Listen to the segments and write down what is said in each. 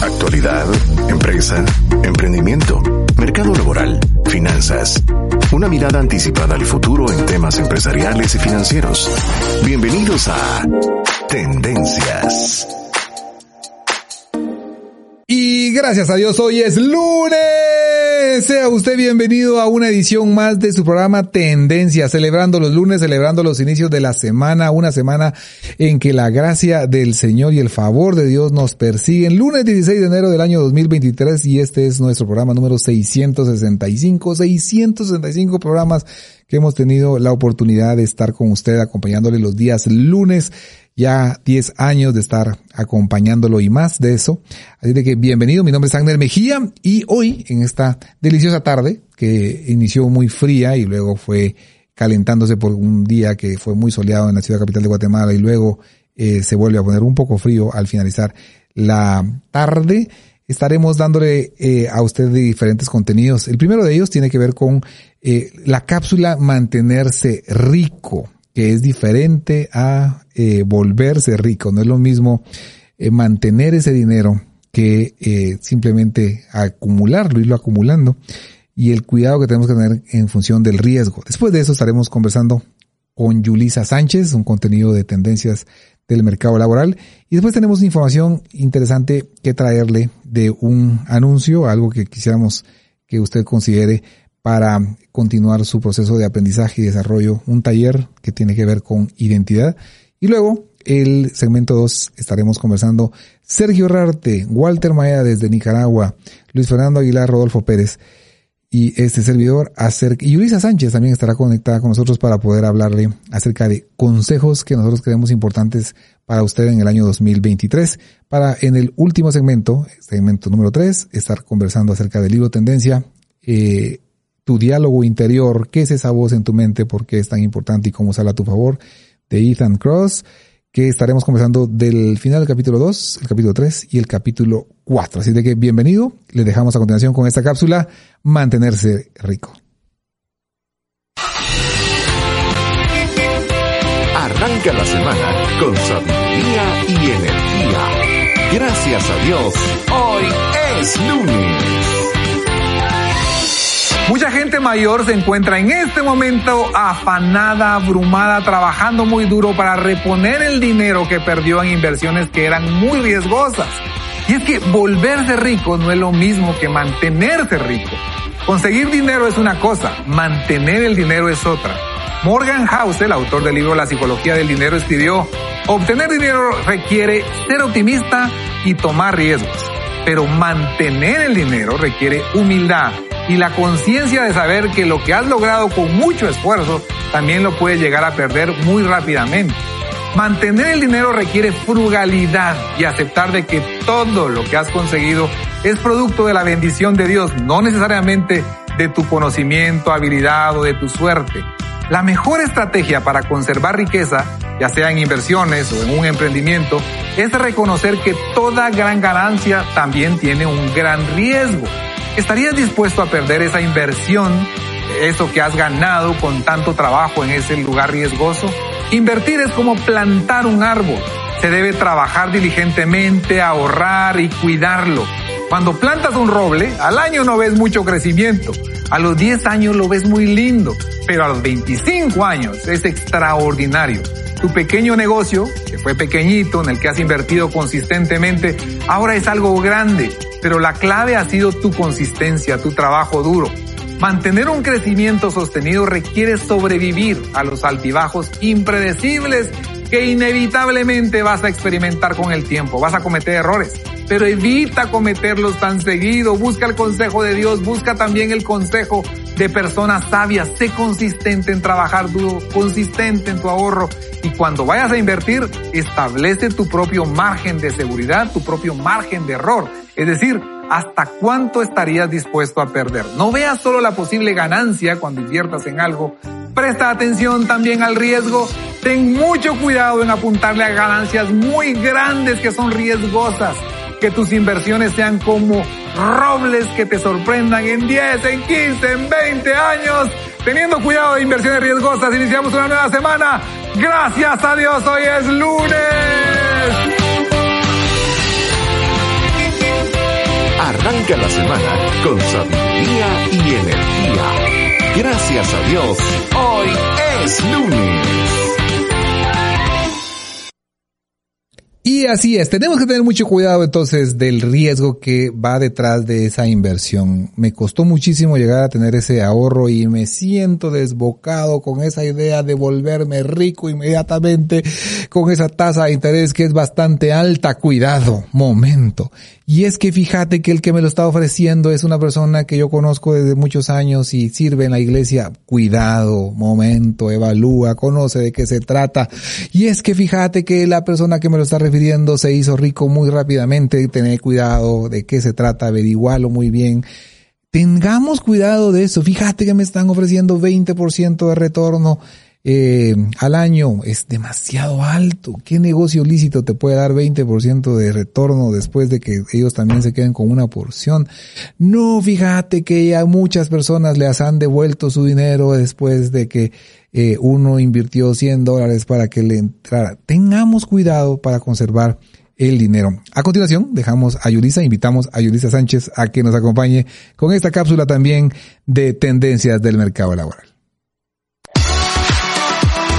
actualidad, empresa, emprendimiento, mercado laboral, finanzas. Una mirada anticipada al futuro en temas empresariales y financieros. Bienvenidos a Tendencias. Y gracias a Dios, hoy es lunes. Sea usted bienvenido a una edición más de su programa Tendencia, celebrando los lunes, celebrando los inicios de la semana, una semana en que la gracia del Señor y el favor de Dios nos persiguen. Lunes 16 de enero del año 2023 y este es nuestro programa número 665, 665 programas que hemos tenido la oportunidad de estar con usted acompañándole los días lunes ya 10 años de estar acompañándolo y más de eso. Así de que bienvenido, mi nombre es Agner Mejía y hoy en esta deliciosa tarde que inició muy fría y luego fue calentándose por un día que fue muy soleado en la ciudad capital de Guatemala y luego eh, se vuelve a poner un poco frío al finalizar la tarde. Estaremos dándole eh, a usted diferentes contenidos. El primero de ellos tiene que ver con eh, la cápsula mantenerse rico que es diferente a eh, volverse rico. No es lo mismo eh, mantener ese dinero que eh, simplemente acumularlo, irlo acumulando y el cuidado que tenemos que tener en función del riesgo. Después de eso estaremos conversando con Yulisa Sánchez, un contenido de tendencias del mercado laboral. Y después tenemos información interesante que traerle de un anuncio, algo que quisiéramos que usted considere para continuar su proceso de aprendizaje y desarrollo, un taller que tiene que ver con identidad. Y luego, el segmento 2, estaremos conversando Sergio Rarte, Walter Maeda desde Nicaragua, Luis Fernando Aguilar, Rodolfo Pérez y este servidor acerca, y Yulisa Sánchez también estará conectada con nosotros para poder hablarle acerca de consejos que nosotros creemos importantes para usted en el año 2023. Para en el último segmento, segmento número 3, estar conversando acerca del libro Tendencia, eh, tu diálogo interior, qué es esa voz en tu mente, por qué es tan importante y cómo sale a tu favor, de Ethan Cross, que estaremos conversando del final del capítulo 2, el capítulo 3 y el capítulo 4. Así de que bienvenido, le dejamos a continuación con esta cápsula, mantenerse rico. Arranca la semana con sabiduría y energía. Gracias a Dios, hoy es lunes. Mucha gente mayor se encuentra en este momento afanada, abrumada, trabajando muy duro para reponer el dinero que perdió en inversiones que eran muy riesgosas. Y es que volverse rico no es lo mismo que mantenerse rico. Conseguir dinero es una cosa, mantener el dinero es otra. Morgan Housel, autor del libro La psicología del dinero, escribió, obtener dinero requiere ser optimista y tomar riesgos, pero mantener el dinero requiere humildad, y la conciencia de saber que lo que has logrado con mucho esfuerzo también lo puedes llegar a perder muy rápidamente. Mantener el dinero requiere frugalidad y aceptar de que todo lo que has conseguido es producto de la bendición de Dios, no necesariamente de tu conocimiento, habilidad o de tu suerte. La mejor estrategia para conservar riqueza, ya sea en inversiones o en un emprendimiento, es reconocer que toda gran ganancia también tiene un gran riesgo. ¿Estarías dispuesto a perder esa inversión, eso que has ganado con tanto trabajo en ese lugar riesgoso? Invertir es como plantar un árbol. Se debe trabajar diligentemente, ahorrar y cuidarlo. Cuando plantas un roble, al año no ves mucho crecimiento. A los 10 años lo ves muy lindo, pero a los 25 años es extraordinario. Tu pequeño negocio, que fue pequeñito, en el que has invertido consistentemente, ahora es algo grande pero la clave ha sido tu consistencia, tu trabajo duro. Mantener un crecimiento sostenido requiere sobrevivir a los altibajos impredecibles que inevitablemente vas a experimentar con el tiempo. Vas a cometer errores, pero evita cometerlos tan seguido. Busca el consejo de Dios, busca también el consejo de personas sabias. Sé consistente en trabajar duro, consistente en tu ahorro. Y cuando vayas a invertir, establece tu propio margen de seguridad, tu propio margen de error es decir, ¿hasta cuánto estarías dispuesto a perder? No veas solo la posible ganancia cuando inviertas en algo. Presta atención también al riesgo. Ten mucho cuidado en apuntarle a ganancias muy grandes que son riesgosas. Que tus inversiones sean como robles que te sorprendan en 10, en 15, en 20 años. Teniendo cuidado de inversiones riesgosas, iniciamos una nueva semana. Gracias a Dios, hoy es lunes. Arranca la semana con sabiduría y energía. Gracias a Dios, hoy es lunes. Y así es, tenemos que tener mucho cuidado entonces del riesgo que va detrás de esa inversión. Me costó muchísimo llegar a tener ese ahorro y me siento desbocado con esa idea de volverme rico inmediatamente con esa tasa de interés que es bastante alta. Cuidado, momento. Y es que fíjate que el que me lo está ofreciendo es una persona que yo conozco desde muchos años y sirve en la iglesia. Cuidado, momento, evalúa, conoce de qué se trata. Y es que fíjate que la persona que me lo está refiriendo se hizo rico muy rápidamente. Tener cuidado de qué se trata, averiguarlo muy bien. Tengamos cuidado de eso. Fíjate que me están ofreciendo 20% de retorno eh, al año es demasiado alto. ¿Qué negocio lícito te puede dar 20% de retorno después de que ellos también se queden con una porción? No, fíjate que ya muchas personas les han devuelto su dinero después de que eh, uno invirtió 100 dólares para que le entrara. Tengamos cuidado para conservar el dinero. A continuación, dejamos a Yulisa, invitamos a Yulisa Sánchez a que nos acompañe con esta cápsula también de tendencias del mercado laboral.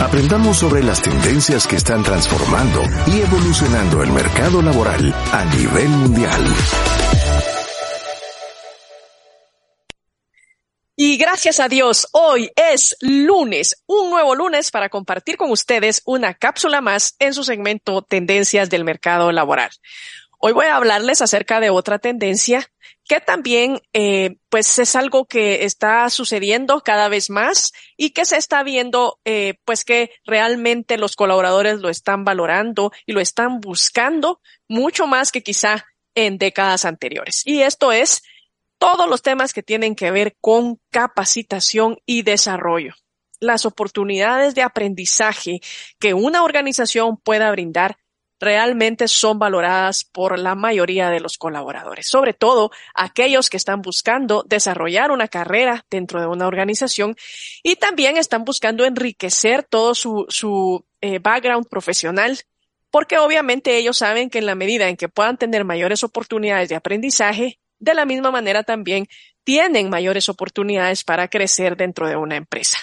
Aprendamos sobre las tendencias que están transformando y evolucionando el mercado laboral a nivel mundial. Y gracias a Dios, hoy es lunes, un nuevo lunes para compartir con ustedes una cápsula más en su segmento Tendencias del Mercado Laboral. Hoy voy a hablarles acerca de otra tendencia que también eh, pues es algo que está sucediendo cada vez más y que se está viendo eh, pues que realmente los colaboradores lo están valorando y lo están buscando mucho más que quizá en décadas anteriores. Y esto es todos los temas que tienen que ver con capacitación y desarrollo. Las oportunidades de aprendizaje que una organización pueda brindar realmente son valoradas por la mayoría de los colaboradores, sobre todo aquellos que están buscando desarrollar una carrera dentro de una organización y también están buscando enriquecer todo su, su eh, background profesional, porque obviamente ellos saben que en la medida en que puedan tener mayores oportunidades de aprendizaje, de la misma manera también tienen mayores oportunidades para crecer dentro de una empresa.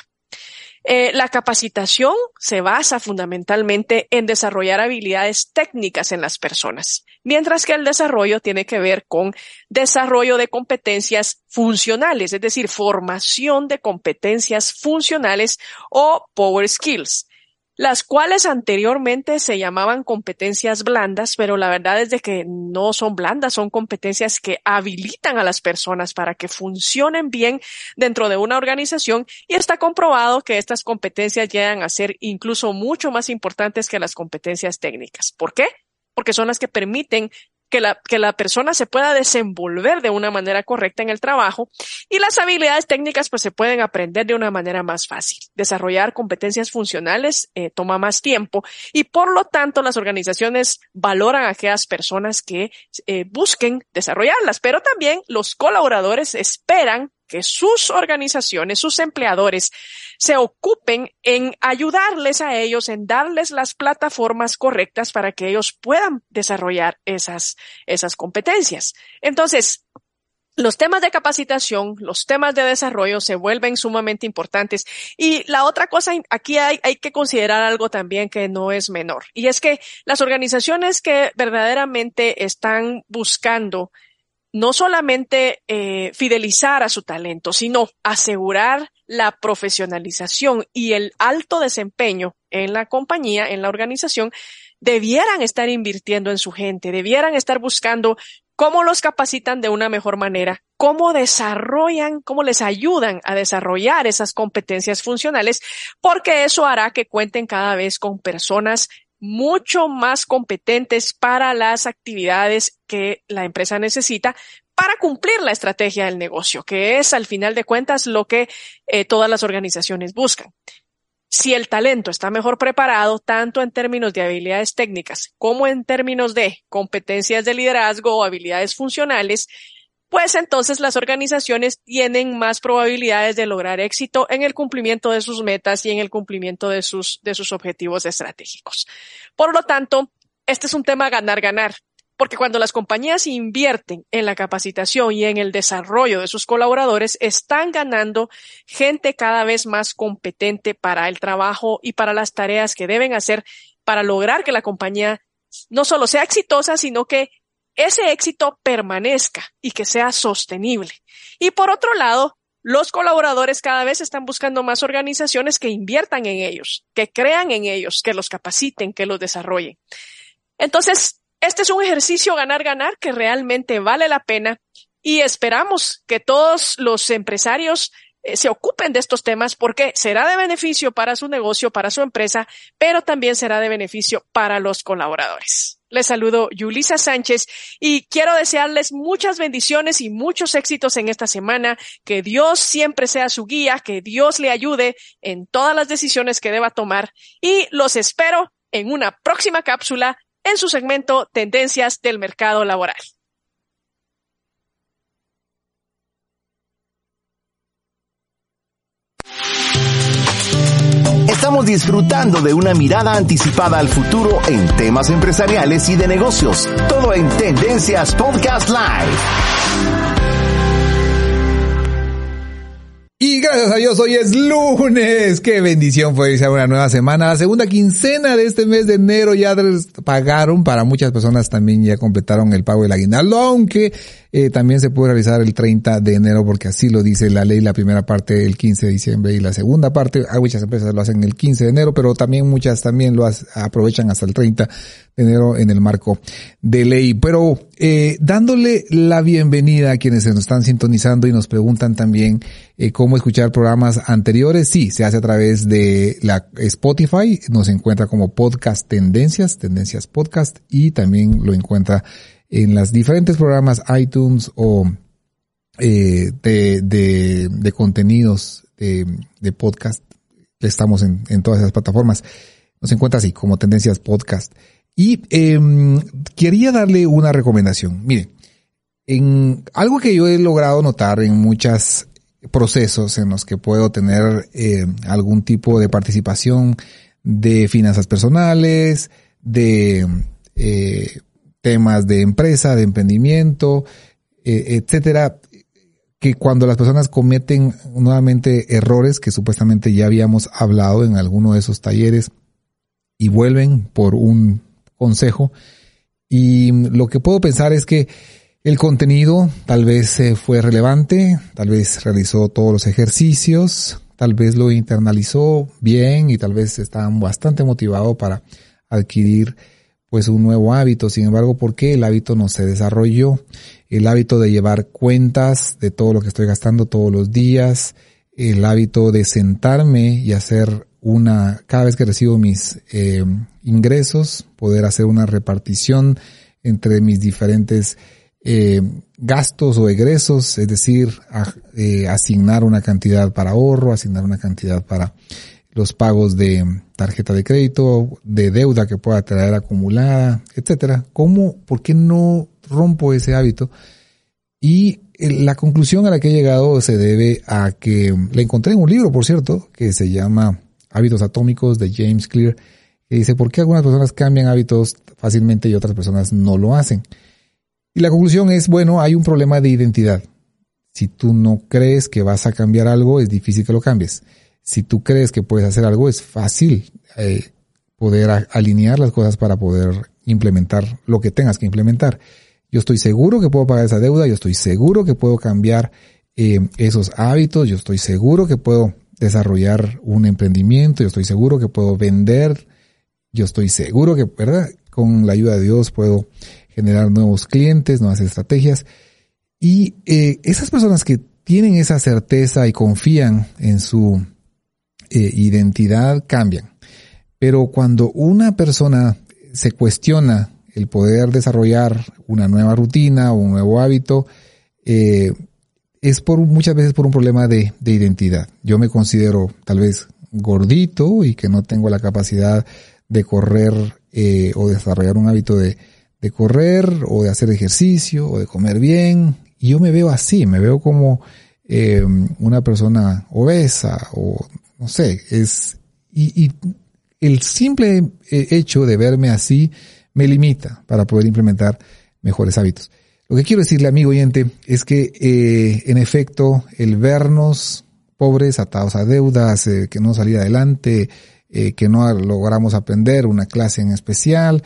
Eh, la capacitación se basa fundamentalmente en desarrollar habilidades técnicas en las personas, mientras que el desarrollo tiene que ver con desarrollo de competencias funcionales, es decir, formación de competencias funcionales o power skills las cuales anteriormente se llamaban competencias blandas, pero la verdad es de que no son blandas, son competencias que habilitan a las personas para que funcionen bien dentro de una organización y está comprobado que estas competencias llegan a ser incluso mucho más importantes que las competencias técnicas. ¿Por qué? Porque son las que permiten que la, que la persona se pueda desenvolver de una manera correcta en el trabajo y las habilidades técnicas pues se pueden aprender de una manera más fácil. Desarrollar competencias funcionales eh, toma más tiempo y por lo tanto las organizaciones valoran a aquellas personas que eh, busquen desarrollarlas, pero también los colaboradores esperan que sus organizaciones, sus empleadores, se ocupen en ayudarles a ellos, en darles las plataformas correctas para que ellos puedan desarrollar esas, esas competencias. Entonces, los temas de capacitación, los temas de desarrollo se vuelven sumamente importantes. Y la otra cosa, aquí hay, hay, que considerar algo también que no es menor. Y es que las organizaciones que verdaderamente están buscando no solamente eh, fidelizar a su talento, sino asegurar la profesionalización y el alto desempeño en la compañía, en la organización, debieran estar invirtiendo en su gente, debieran estar buscando cómo los capacitan de una mejor manera, cómo desarrollan, cómo les ayudan a desarrollar esas competencias funcionales, porque eso hará que cuenten cada vez con personas mucho más competentes para las actividades que la empresa necesita para cumplir la estrategia del negocio, que es al final de cuentas lo que eh, todas las organizaciones buscan. Si el talento está mejor preparado, tanto en términos de habilidades técnicas como en términos de competencias de liderazgo o habilidades funcionales, pues entonces las organizaciones tienen más probabilidades de lograr éxito en el cumplimiento de sus metas y en el cumplimiento de sus, de sus objetivos estratégicos. Por lo tanto, este es un tema ganar-ganar. Porque cuando las compañías invierten en la capacitación y en el desarrollo de sus colaboradores, están ganando gente cada vez más competente para el trabajo y para las tareas que deben hacer para lograr que la compañía no solo sea exitosa, sino que ese éxito permanezca y que sea sostenible. Y por otro lado, los colaboradores cada vez están buscando más organizaciones que inviertan en ellos, que crean en ellos, que los capaciten, que los desarrollen. Entonces, este es un ejercicio ganar-ganar que realmente vale la pena y esperamos que todos los empresarios eh, se ocupen de estos temas porque será de beneficio para su negocio, para su empresa, pero también será de beneficio para los colaboradores. Les saludo Yulisa Sánchez y quiero desearles muchas bendiciones y muchos éxitos en esta semana. Que Dios siempre sea su guía, que Dios le ayude en todas las decisiones que deba tomar y los espero en una próxima cápsula en su segmento Tendencias del Mercado Laboral. Estamos disfrutando de una mirada anticipada al futuro en temas empresariales y de negocios. Todo en Tendencias Podcast Live. Y gracias a Dios, hoy es lunes. Qué bendición fue iniciar una nueva semana. La segunda quincena de este mes de enero ya pagaron. Para muchas personas también ya completaron el pago del aguinaldo, aunque eh, también se puede realizar el 30 de enero porque así lo dice la ley, la primera parte el 15 de diciembre y la segunda parte, hay muchas empresas lo hacen el 15 de enero, pero también muchas también lo aprovechan hasta el 30 de enero en el marco de ley. Pero eh, dándole la bienvenida a quienes se nos están sintonizando y nos preguntan también eh, cómo escuchar programas anteriores, sí, se hace a través de la Spotify, nos encuentra como podcast tendencias, tendencias podcast y también lo encuentra en las diferentes programas iTunes o eh, de, de, de, contenidos de, de podcast. Estamos en, todas esas plataformas. Nos encuentra así como Tendencias Podcast. Y eh, quería darle una recomendación. Mire, en algo que yo he logrado notar en muchos procesos en los que puedo tener eh, algún tipo de participación de finanzas personales, de eh, temas de empresa, de emprendimiento, eh, etcétera, que cuando las personas cometen nuevamente errores que supuestamente ya habíamos hablado en alguno de esos talleres y vuelven por un consejo. Y lo que puedo pensar es que el contenido tal vez eh, fue relevante, tal vez realizó todos los ejercicios, tal vez lo internalizó bien y tal vez está bastante motivado para adquirir pues un nuevo hábito. Sin embargo, ¿por qué el hábito no se desarrolló? El hábito de llevar cuentas de todo lo que estoy gastando todos los días, el hábito de sentarme y hacer una, cada vez que recibo mis eh, ingresos, poder hacer una repartición entre mis diferentes eh, gastos o egresos, es decir, eh, asignar una cantidad para ahorro, asignar una cantidad para los pagos de tarjeta de crédito, de deuda que pueda traer acumulada, etcétera. ¿Cómo, por qué no rompo ese hábito? Y la conclusión a la que he llegado se debe a que le encontré en un libro, por cierto, que se llama Hábitos Atómicos de James Clear, que dice por qué algunas personas cambian hábitos fácilmente y otras personas no lo hacen. Y la conclusión es, bueno, hay un problema de identidad. Si tú no crees que vas a cambiar algo, es difícil que lo cambies si tú crees que puedes hacer algo, es fácil eh, poder alinear las cosas para poder implementar lo que tengas que implementar. Yo estoy seguro que puedo pagar esa deuda, yo estoy seguro que puedo cambiar eh, esos hábitos, yo estoy seguro que puedo desarrollar un emprendimiento, yo estoy seguro que puedo vender, yo estoy seguro que, ¿verdad? Con la ayuda de Dios puedo generar nuevos clientes, nuevas estrategias. Y eh, esas personas que tienen esa certeza y confían en su eh, identidad cambian. Pero cuando una persona se cuestiona el poder desarrollar una nueva rutina o un nuevo hábito, eh, es por muchas veces por un problema de, identidad. Yo me considero tal vez gordito y que no tengo la capacidad de correr eh, o desarrollar un hábito de, de, correr o de hacer ejercicio o de comer bien. Y yo me veo así, me veo como una persona obesa o no sé, es, y, y el simple eh, hecho de verme así me limita para poder implementar mejores hábitos. Lo que quiero decirle, amigo oyente, es que eh, en efecto el vernos pobres, atados a deudas, eh, que no salir adelante, que no logramos aprender una clase en especial,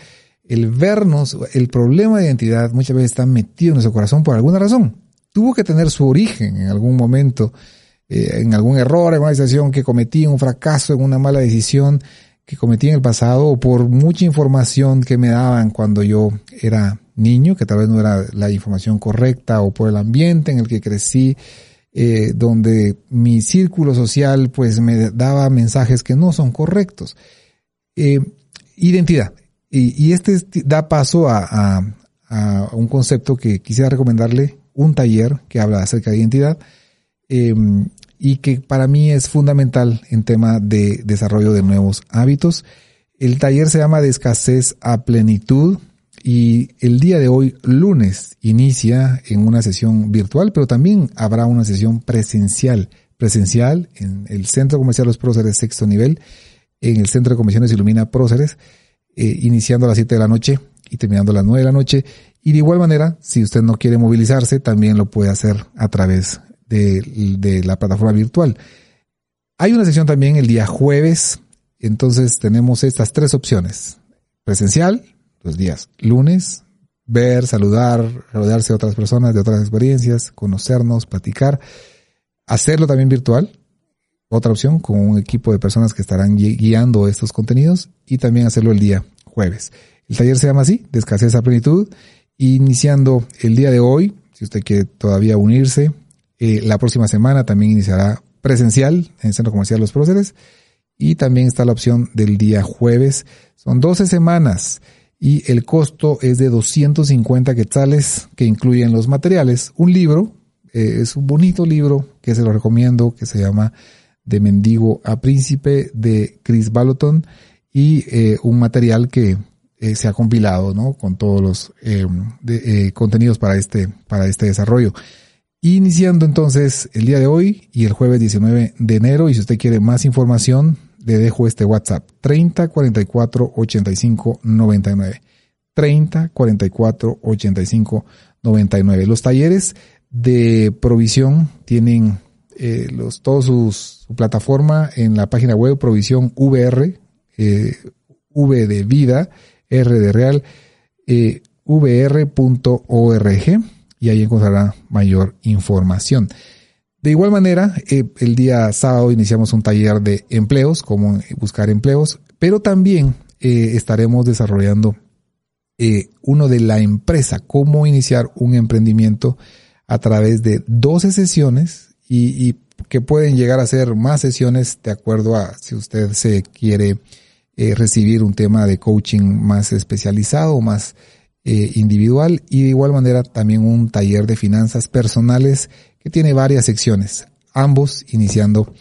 el vernos, el problema de identidad muchas veces está metido en nuestro corazón por alguna razón. Tuvo que tener su origen en algún momento, en algún error, en una decisión que cometí, un fracaso, en una mala decisión que cometí en el pasado o por mucha información que me daban cuando yo era niño, que tal vez no era la información correcta o por el ambiente en el que crecí, eh, donde mi círculo social pues me daba mensajes que no son correctos. Eh, identidad. Y, este da paso a, un concepto que quisiera recomendarle, un taller que habla acerca de identidad. Eh, y que para mí es fundamental en tema de desarrollo de nuevos hábitos. El taller se llama de escasez a plenitud y el día de hoy, lunes, inicia en una sesión virtual, pero también habrá una sesión presencial, presencial en el Centro Comercial Los Próceres sexto nivel, en el Centro de Convenciones Ilumina Próceres, eh, iniciando a las 7 de la noche y terminando a las 9 de la noche. Y de igual manera, si usted no quiere movilizarse, también lo puede hacer a través de, la plataforma virtual. Hay una sesión también el día jueves, entonces tenemos estas tres opciones. Presencial, los días lunes, ver, saludar, rodearse de otras personas, de otras experiencias, conocernos, platicar. Hacerlo también virtual, otra opción, con un equipo de personas que estarán guiando estos contenidos y también hacerlo el día jueves. El taller se llama así, de escasez a plenitud, iniciando el día de hoy, si usted quiere todavía unirse, eh, la próxima semana también iniciará presencial en el Centro Comercial Los Próceres y también está la opción del día jueves. Son 12 semanas y el costo es de 250 quetzales que incluyen los materiales. Un libro, eh, es un bonito libro que se lo recomiendo, que se llama De Mendigo a Príncipe de Chris Baloton y eh, un material que se ha compilado, ¿no? Con todos los contenidos para este, para este desarrollo. Iniciando entonces el día de hoy y el jueves 19 de enero. Y si usted quiere más información, le dejo este WhatsApp 30 44 85 99. 30 44 85 99. Los talleres de provisión tienen eh, los, todos sus, su plataforma en la página web provisión VR, eh, V de vida, R de real, eh, vr.org y ahí encontrará mayor información. De igual manera, eh, el día sábado iniciamos un taller de empleos, cómo buscar empleos, pero también eh, estaremos desarrollando eh, uno de la empresa, cómo iniciar un emprendimiento a través de 12 sesiones y, y, que pueden llegar a ser más sesiones de acuerdo a si usted se quiere recibir un tema de coaching más especializado, más eh, individual y de igual manera también un taller de finanzas personales que tiene varias secciones, ambos iniciando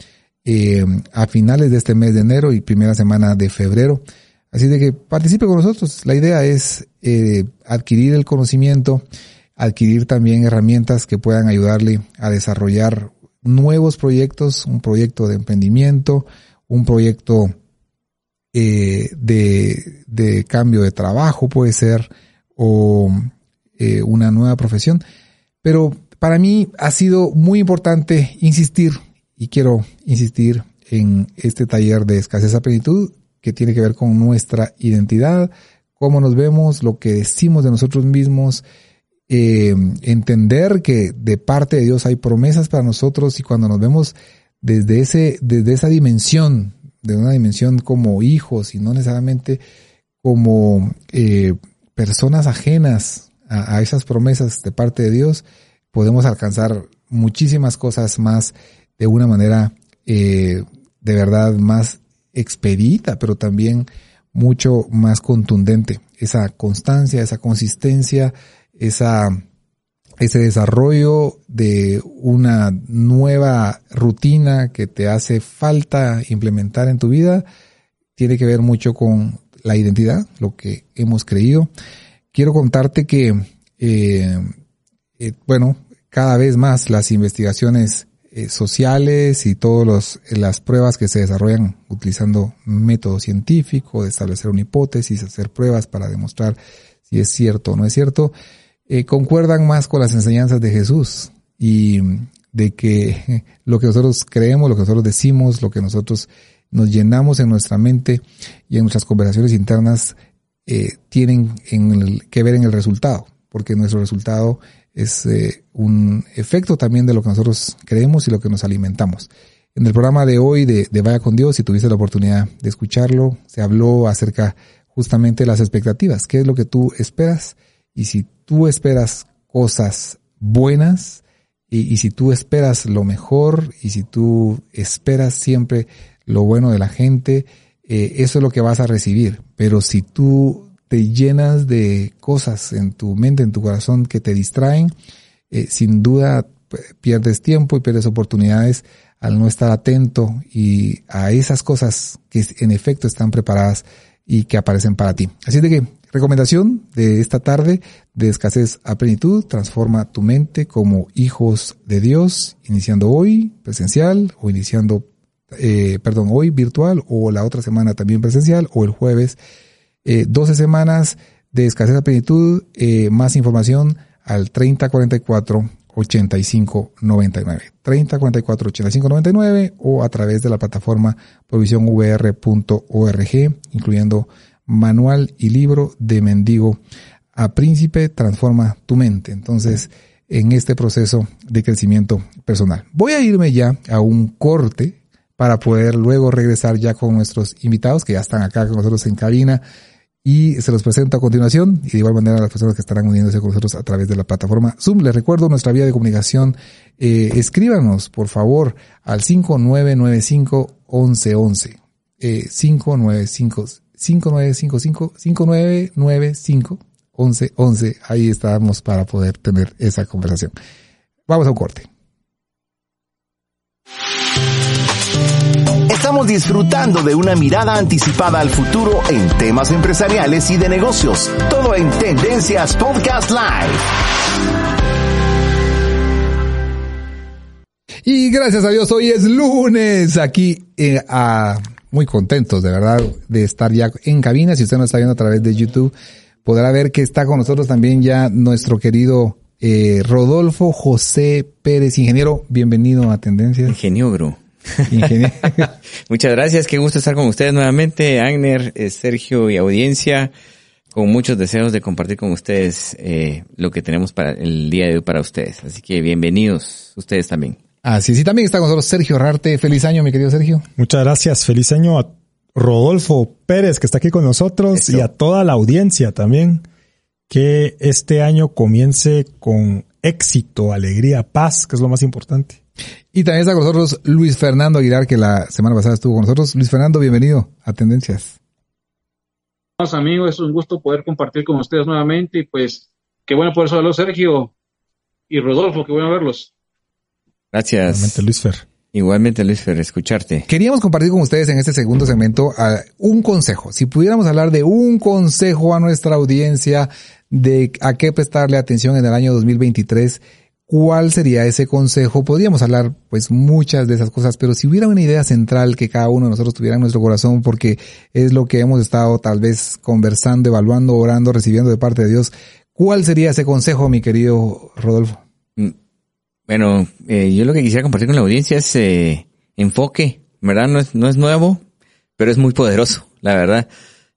eh, a finales de este mes de enero y primera semana de febrero. Así de que participe con nosotros. La idea es eh, adquirir el conocimiento, adquirir también herramientas que puedan ayudarle a desarrollar nuevos proyectos, un proyecto de emprendimiento, un proyecto de, de cambio de trabajo puede ser, o eh, una nueva profesión. Pero para mí ha sido muy importante insistir y quiero insistir en este taller de escasez a plenitud que tiene que ver con nuestra identidad, cómo nos vemos, lo que decimos de nosotros mismos, eh, entender que de parte de Dios hay promesas para nosotros y cuando nos vemos desde ese, desde esa dimensión, de una dimensión como hijos y no necesariamente como eh, personas ajenas a, esas promesas de parte de Dios, podemos alcanzar muchísimas cosas más de una manera eh, de verdad más expedita, pero también mucho más contundente. Esa constancia, esa consistencia, esa, ese desarrollo de una nueva rutina que te hace falta implementar en tu vida, tiene que ver mucho con la identidad, lo que hemos creído. Quiero contarte que, eh, eh, bueno, cada vez más las investigaciones eh, sociales y todas las pruebas que se desarrollan utilizando método científico, de establecer una hipótesis, hacer pruebas para demostrar si es cierto o no es cierto, concuerdan más con las enseñanzas de Jesús y de que lo que nosotros creemos, lo que nosotros decimos, lo que nosotros nos llenamos en nuestra mente y en nuestras conversaciones internas eh, tienen que ver en el resultado, porque nuestro resultado es eh, un efecto también de lo que nosotros creemos y lo que nos alimentamos. En el programa de hoy de, Vaya con Dios, si tuviste la oportunidad de escucharlo, se habló acerca justamente de las expectativas, qué es lo que tú esperas y si tú esperas cosas buenas y si tú esperas lo mejor y si tú esperas siempre lo bueno de la gente, eh, eso es lo que vas a recibir. Pero si tú te llenas de cosas en tu mente, en tu corazón que te distraen, eh, sin duda pierdes tiempo y pierdes oportunidades al no estar atento y a esas cosas que en efecto están preparadas y que aparecen para ti. Así de que, recomendación de esta tarde de escasez a plenitud, transforma tu mente como hijos de Dios, iniciando hoy presencial o iniciando eh, perdón, hoy virtual o la otra semana también presencial o el jueves. Eh, 12 semanas de escasez a plenitud, eh, más información al 3044 8599. 3044 8599 o a través de la plataforma provisionvr.org, incluyendo manual y libro de mendigo a príncipe, transforma tu mente. Entonces, en este proceso de crecimiento personal. Voy a irme ya a un corte para poder luego regresar ya con nuestros invitados que ya están acá con nosotros en cabina y se los presento a continuación y de igual manera a las personas que estarán uniéndose con nosotros a través de la plataforma Zoom. Les recuerdo nuestra vía de comunicación. Eh, escríbanos, por favor, al 5995 1111. Eh, 595 5955 5995 1111. Ahí estamos para poder tener esa conversación. Vamos a un corte. Estamos disfrutando de una mirada anticipada al futuro en temas empresariales y de negocios. Todo en Tendencias Podcast Live. Y gracias a Dios, hoy es lunes aquí eh, a, muy contentos de verdad de estar ya en cabina. Si usted nos está viendo a través de YouTube, podrá ver que está con nosotros también ya nuestro querido eh, Rodolfo José Pérez, ingeniero. Bienvenido a Tendencias. Ingeniero. Muchas gracias, qué gusto estar con ustedes nuevamente, Agner, eh, Sergio y audiencia, con muchos deseos de compartir con ustedes eh, lo que tenemos para el día de hoy para ustedes. Así que bienvenidos ustedes también. Así sí, también está con nosotros Sergio Rarte. Feliz año, mi querido Sergio. Muchas gracias, feliz año a Rodolfo Pérez, que está aquí con nosotros, Eso. y a toda la audiencia también. Que este año comience con éxito, alegría, paz, que es lo más importante. Y también está con nosotros Luis Fernando Aguilar, que la semana pasada estuvo con nosotros. Luis Fernando, bienvenido a Tendencias. Amigos, es un gusto poder compartir con ustedes nuevamente y pues qué bueno poder saludarlos Sergio y Rodolfo, qué bueno verlos. Gracias. Igualmente Luis Fer. Igualmente Luis Fer, escucharte. Queríamos compartir con ustedes en este segundo segmento uh, un consejo. Si pudiéramos hablar de un consejo a nuestra audiencia de a qué prestarle atención en el año 2023, ¿cuál sería ese consejo? Podríamos hablar pues muchas de esas cosas, pero si hubiera una idea central que cada uno de nosotros tuviera en nuestro corazón, porque es lo que hemos estado tal vez conversando, evaluando, orando, recibiendo de parte de Dios, ¿cuál sería ese consejo, mi querido Rodolfo? Bueno, eh, yo lo que quisiera compartir con la audiencia es eh, enfoque, ¿verdad? No es, no es nuevo, pero es muy poderoso, la verdad.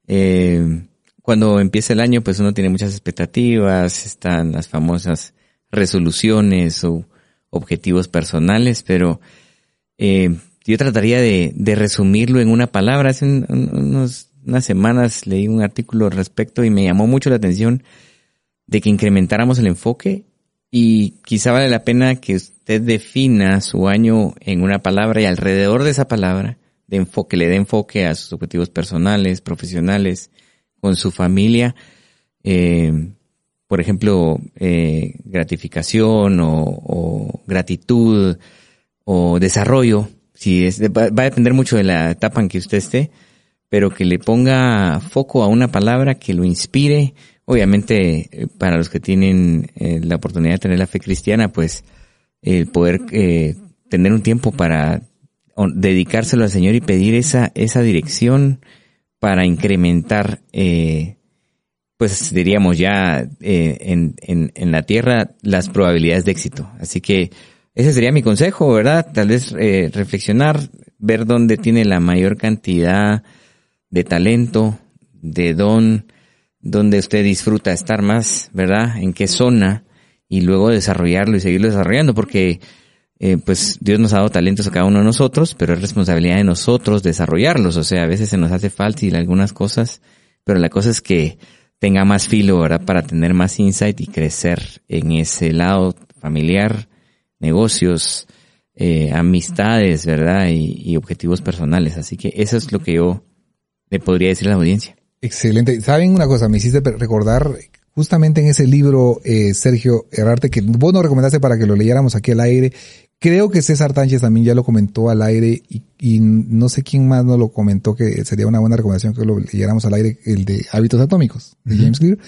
Eh, cuando empieza el año, pues uno tiene muchas expectativas, están las famosas resoluciones o objetivos personales, pero eh, yo trataría de, de, resumirlo en una palabra. Hace un, unos, unas semanas leí un artículo al respecto y me llamó mucho la atención de que incrementáramos el enfoque y quizá vale la pena que usted defina su año en una palabra y alrededor de esa palabra de enfoque, le dé enfoque a sus objetivos personales, profesionales, con su familia. Eh, por ejemplo, eh, gratificación o, gratitud o desarrollo, si es, va, va, a depender mucho de la etapa en que usted esté, pero que le ponga foco a una palabra que lo inspire. Obviamente, eh, para los que tienen eh, la oportunidad de tener la fe cristiana, pues el poder eh, tener un tiempo para dedicárselo al Señor y pedir esa, esa dirección para incrementar eh, pues diríamos ya eh, en, en, la tierra las probabilidades de éxito. Así que ese sería mi consejo, ¿verdad? Tal vez eh, reflexionar, ver dónde tiene la mayor cantidad de talento, de don, donde usted disfruta estar más, ¿verdad? En qué zona y luego desarrollarlo y seguirlo desarrollando, porque eh, pues Dios nos ha dado talentos a cada uno de nosotros, pero es responsabilidad de nosotros desarrollarlos. O sea, a veces se nos hace falta algunas cosas, pero la cosa es que tenga más filo, ¿verdad? Para tener más insight y crecer en ese lado familiar, negocios, eh, amistades, ¿verdad? Y, objetivos personales. Así que eso es lo que yo le podría decir a la audiencia. Excelente. ¿Saben una cosa? Me hiciste recordar justamente en ese libro, eh, Sergio Herrarte, que vos nos recomendaste para que lo leyéramos aquí al aire. Creo que César Tánchez también ya lo comentó al aire y, no sé quién más nos lo comentó que sería una buena recomendación que lo leyéramos al aire, el de Hábitos Atómicos de James Clear.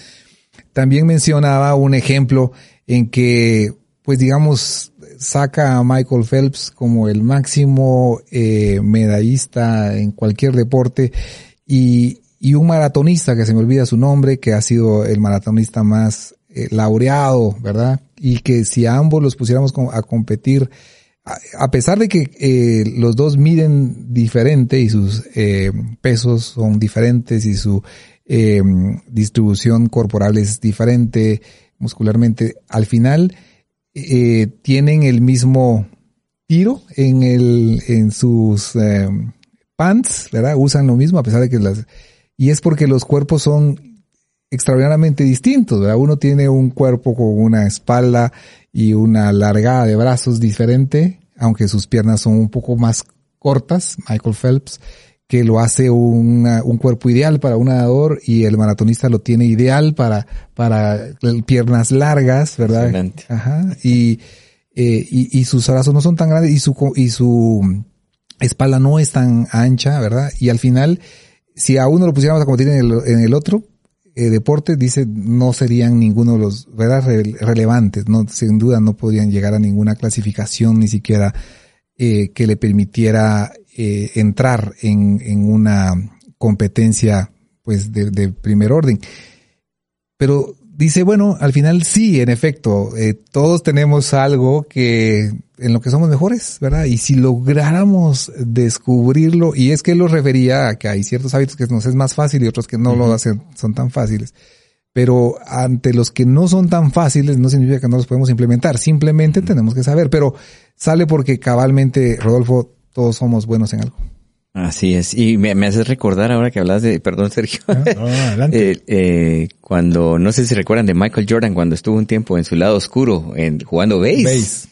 También mencionaba un ejemplo en que, pues digamos, saca a Michael Phelps como el máximo eh, medallista en cualquier deporte y, y un maratonista que se me olvida su nombre, que ha sido el maratonista más eh, laureado, ¿verdad? Y que si a ambos los pusiéramos a competir, a, pesar de que eh, los dos miden diferente y sus eh, pesos son diferentes y su distribución corporal es diferente muscularmente, al final tienen el mismo tiro en el en sus pants, ¿verdad? Usan lo mismo a pesar de que las y es porque los cuerpos son extraordinariamente distintos, ¿verdad? Uno tiene un cuerpo con una espalda y una largada de brazos diferente, aunque sus piernas son un poco más cortas, Michael Phelps, que lo hace un cuerpo ideal para un nadador y el maratonista lo tiene ideal para, para piernas largas, ¿verdad? Ajá. Y, eh, y, y, sus brazos no son tan grandes y su, y su espalda no es tan ancha, ¿verdad? Y al final, si a uno lo pusiéramos a competir en el, en el otro eh, deporte, dice, no serían ninguno de los ¿verdad? relevantes, no, sin duda no podrían llegar a ninguna clasificación, ni siquiera eh, que le permitiera eh, entrar en, en una competencia pues de primer orden. Pero dice, bueno, al final sí, en efecto, eh, todos tenemos algo que en lo que somos mejores, ¿verdad? Y si lográramos descubrirlo, y es que él lo refería a que hay ciertos hábitos que nos es más fácil y otros que no lo hacen, son tan fáciles. Pero ante los que no son tan fáciles no significa que no los podemos implementar, simplemente tenemos que saber, pero sale porque cabalmente, Rodolfo, todos somos buenos en algo. Así es, y me, me haces recordar ahora que hablas de, perdón Sergio, ah, adelante. eh, eh, cuando, no sé si recuerdan de Michael Jordan cuando estuvo un tiempo en su lado oscuro, en, jugando base.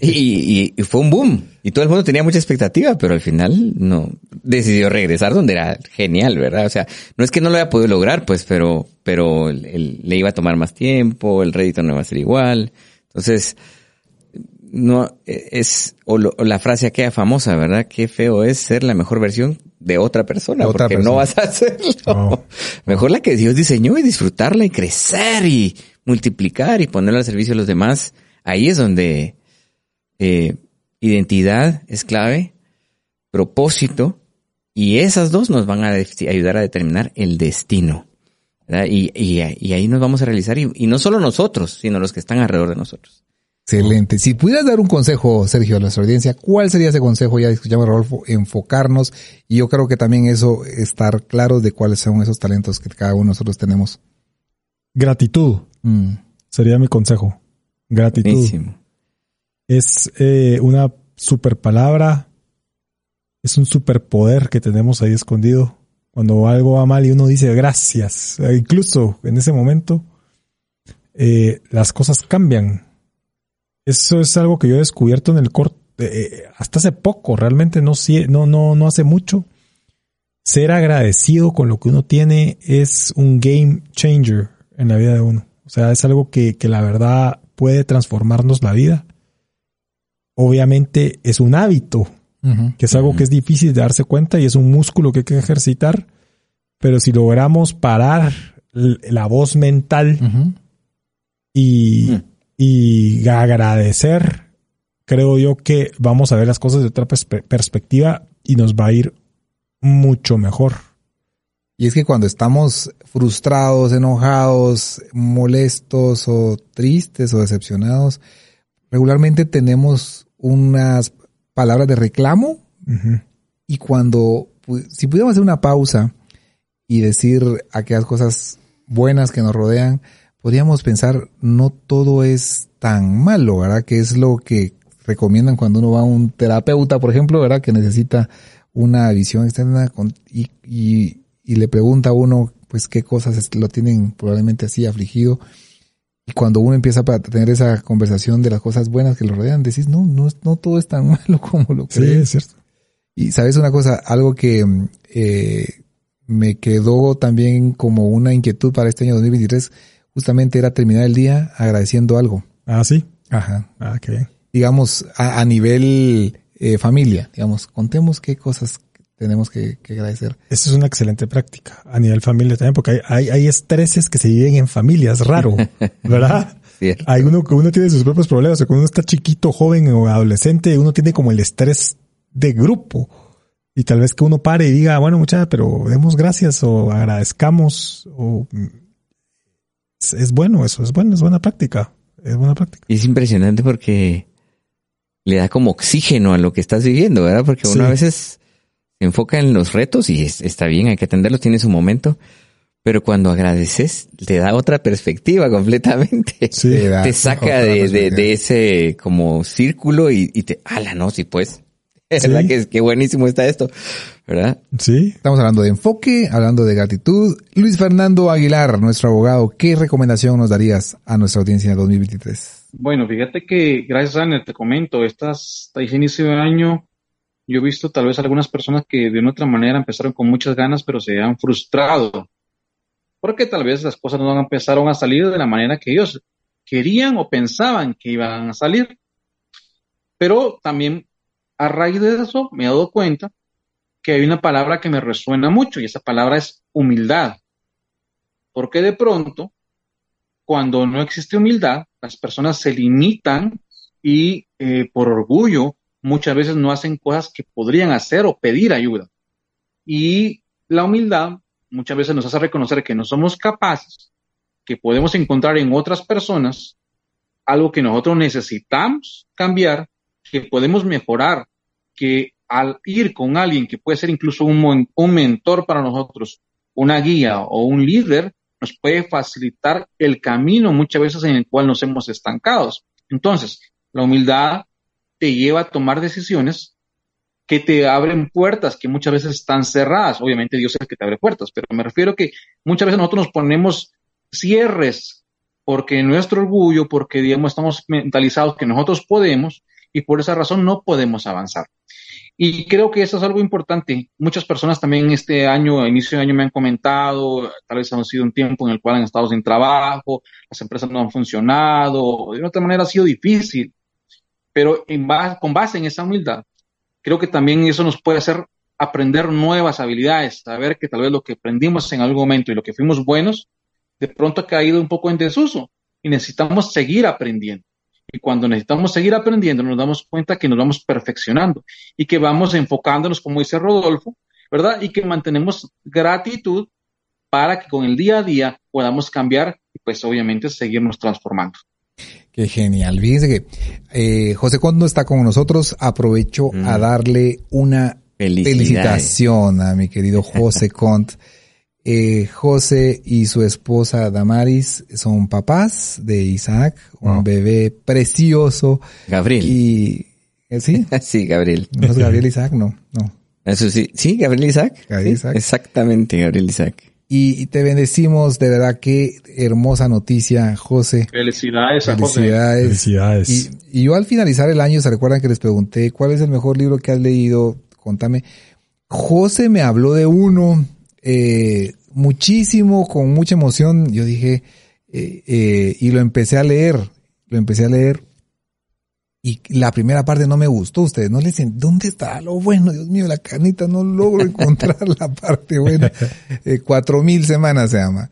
y, y, fue un boom, y todo el mundo tenía mucha expectativa, pero al final no, decidió regresar donde era genial, ¿verdad? O sea, no es que no lo haya podido lograr, pues, pero, pero le iba a tomar más tiempo, el rédito no iba a ser igual. Entonces, no es o, la frase aquella famosa, ¿verdad? Qué feo es ser la mejor versión de otra persona, porque no vas a hacerlo. Mejor la que Dios diseñó y disfrutarla y crecer y multiplicar y ponerla al servicio de los demás. Ahí es donde eh, identidad es clave, propósito, y esas dos nos van a ayudar a determinar el destino. Y, y, ahí nos vamos a realizar, y no solo nosotros, sino los que están alrededor de nosotros. Excelente. Si pudieras dar un consejo, Sergio, a nuestra audiencia, ¿cuál sería ese consejo? Ya escuchamos a Rodolfo, enfocarnos y yo creo que también eso, estar claros de cuáles son esos talentos que cada uno de nosotros tenemos. Gratitud. Mm. Sería mi consejo. Gratitud. Es eh, una super palabra, es un superpoder que tenemos ahí escondido. Cuando algo va mal y uno dice gracias, e incluso en ese momento, eh, las cosas cambian eso es algo que yo he descubierto en el corto, eh, hasta hace poco, realmente no, no, no, no hace mucho. Ser agradecido con lo que uno tiene es un game changer en la vida de uno. O sea, es algo que, que la verdad puede transformarnos la vida. Obviamente es un hábito, que es algo que es difícil de darse cuenta y es un músculo que hay que ejercitar. Pero si logramos parar la voz mental y, y agradecer, creo yo que vamos a ver las cosas de otra perspectiva y nos va a ir mucho mejor. Y es que cuando estamos frustrados, enojados, molestos o tristes o decepcionados, regularmente tenemos unas palabras de reclamo. Y cuando, si pudiéramos hacer una pausa y decir aquellas cosas buenas que nos rodean, podríamos pensar, no todo es tan malo, ¿verdad? Que es lo que recomiendan cuando uno va a un terapeuta, por ejemplo, ¿verdad? Que necesita una visión externa y, y, y le pregunta a uno, pues, qué cosas lo tienen probablemente así afligido. Y cuando uno empieza a tener esa conversación de las cosas buenas que lo rodean, decís, no, no, no todo es tan malo como lo crees. Sí, es cierto. Y sabes una cosa, algo que eh, me quedó también como una inquietud para este año 2023, justamente era terminar el día agradeciendo algo. Ah, sí. Ajá. Ah, qué bien. Digamos, a, a nivel eh, familia, digamos, contemos qué cosas tenemos que, que, agradecer. Esa es una excelente práctica a nivel familia también, porque hay, hay, hay estreses que se viven en familias, raro, ¿verdad? Cierto. Hay uno que uno tiene sus propios problemas, o cuando uno está chiquito, joven o adolescente, uno tiene como el estrés de grupo. Y tal vez que uno pare y diga, bueno, muchacha, pero demos gracias o agradezcamos o es, es bueno, eso es bueno, es buena práctica. Es buena práctica. Y es impresionante porque le da como oxígeno a lo que estás viviendo, ¿verdad? Porque uno Sí. a veces se enfoca en los retos y es- está bien, hay que atenderlos, tiene su momento. Pero cuando agradeces, te da otra perspectiva completamente. Sí. Te da Te saca de, de, de ese como círculo y, y te, ala, no, sí pues. Sí. ¿Verdad que, qué buenísimo está esto? ¿Verdad? Sí. Estamos hablando de enfoque, hablando de gratitud. Luis Fernando Aguilar, nuestro abogado, ¿qué recomendación nos darías a nuestra audiencia en 2023? Bueno, fíjate que, gracias Anel, te comento, estas, este inicio de año, yo he visto tal vez algunas personas que de una otra manera empezaron con muchas ganas, pero se han frustrado. Porque tal vez las cosas no empezaron a salir de la manera que ellos querían o pensaban que iban a salir. Pero también a raíz de eso me he dado cuenta que hay una palabra que me resuena mucho y esa palabra es humildad. Porque de pronto, cuando no existe humildad, las personas se limitan y eh, por orgullo muchas veces no hacen cosas que podrían hacer o pedir ayuda. Y la humildad muchas veces nos hace reconocer que no somos capaces, que podemos encontrar en otras personas algo que nosotros necesitamos cambiar, que podemos mejorar, que al ir con alguien que puede ser incluso un, mentor para nosotros, una guía o un líder, nos puede facilitar el camino muchas veces en el cual nos hemos estancado. Entonces, la humildad te lleva a tomar decisiones que te abren puertas que muchas veces están cerradas. Obviamente Dios es el que te abre puertas, pero me refiero que muchas veces nosotros nos ponemos cierres porque nuestro orgullo, porque digamos estamos mentalizados que nosotros podemos y por esa razón no podemos avanzar. Y creo que eso es algo importante. Muchas personas también este año, a inicio de año, me han comentado, tal vez ha sido un tiempo en el cual han estado sin trabajo, las empresas no han funcionado, de otra manera ha sido difícil. Pero en base, con base en esa humildad, creo que también eso nos puede hacer aprender nuevas habilidades, saber que tal vez lo que aprendimos en algún momento y lo que fuimos buenos, de pronto ha caído un poco en desuso y necesitamos seguir aprendiendo. Y cuando necesitamos seguir aprendiendo, nos damos cuenta que nos vamos perfeccionando y que vamos enfocándonos, como dice Rodolfo, ¿verdad? Y que mantenemos gratitud para que con el día a día podamos cambiar y pues obviamente seguirnos transformando. Qué genial. Fíjense que eh, José Cont no está con nosotros. Aprovecho Mm. a darle una felicitación a mi querido José Cont. Eh, José y su esposa Damaris son papás de Isaac, un Wow. bebé precioso. Gabriel. Y eh, sí, sí, Gabriel. no es Gabriel Isaac, no, no. Eso sí, sí, Gabriel Isaac. Gabriel Sí, Isaac. Exactamente, Gabriel Isaac. Y, y te bendecimos, de verdad, qué hermosa noticia, José. Felicidades a José. Felicidades. Felicidades. Y, y yo al finalizar el año, ¿se recuerdan que les pregunté cuál es el mejor libro que has leído? Contame. José me habló de uno eh, muchísimo, con mucha emoción. Yo dije, eh, eh, y lo empecé a leer, lo empecé a leer. Y la primera parte no me gustó. Ustedes no le dicen, ¿dónde está lo bueno? Dios mío, la canita, no logro encontrar la parte buena. Eh, Cuatro mil semanas se llama.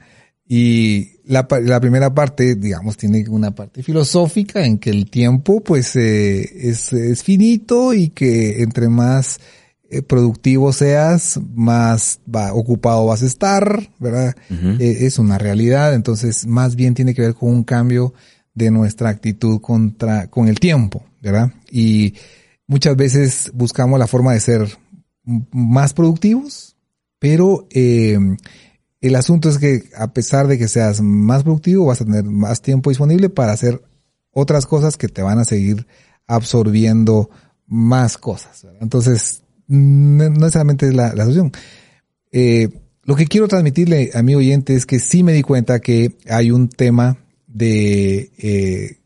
Y la, la primera parte, digamos, tiene una parte filosófica en que el tiempo, pues, eh, es, es finito y que entre más productivo seas, más va, ocupado vas a estar, ¿verdad? Eh, es una realidad, entonces más bien tiene que ver con un cambio de nuestra actitud contra, con el tiempo, ¿verdad? Y muchas veces buscamos la forma de ser más productivos, pero eh, el asunto es que a pesar de que seas más productivo, vas a tener más tiempo disponible para hacer otras cosas que te van a seguir absorbiendo más cosas. ¿verdad? Entonces, no necesariamente es la, la solución. Eh, lo que quiero transmitirle a mi oyente es que sí me di cuenta que hay un tema de, eh,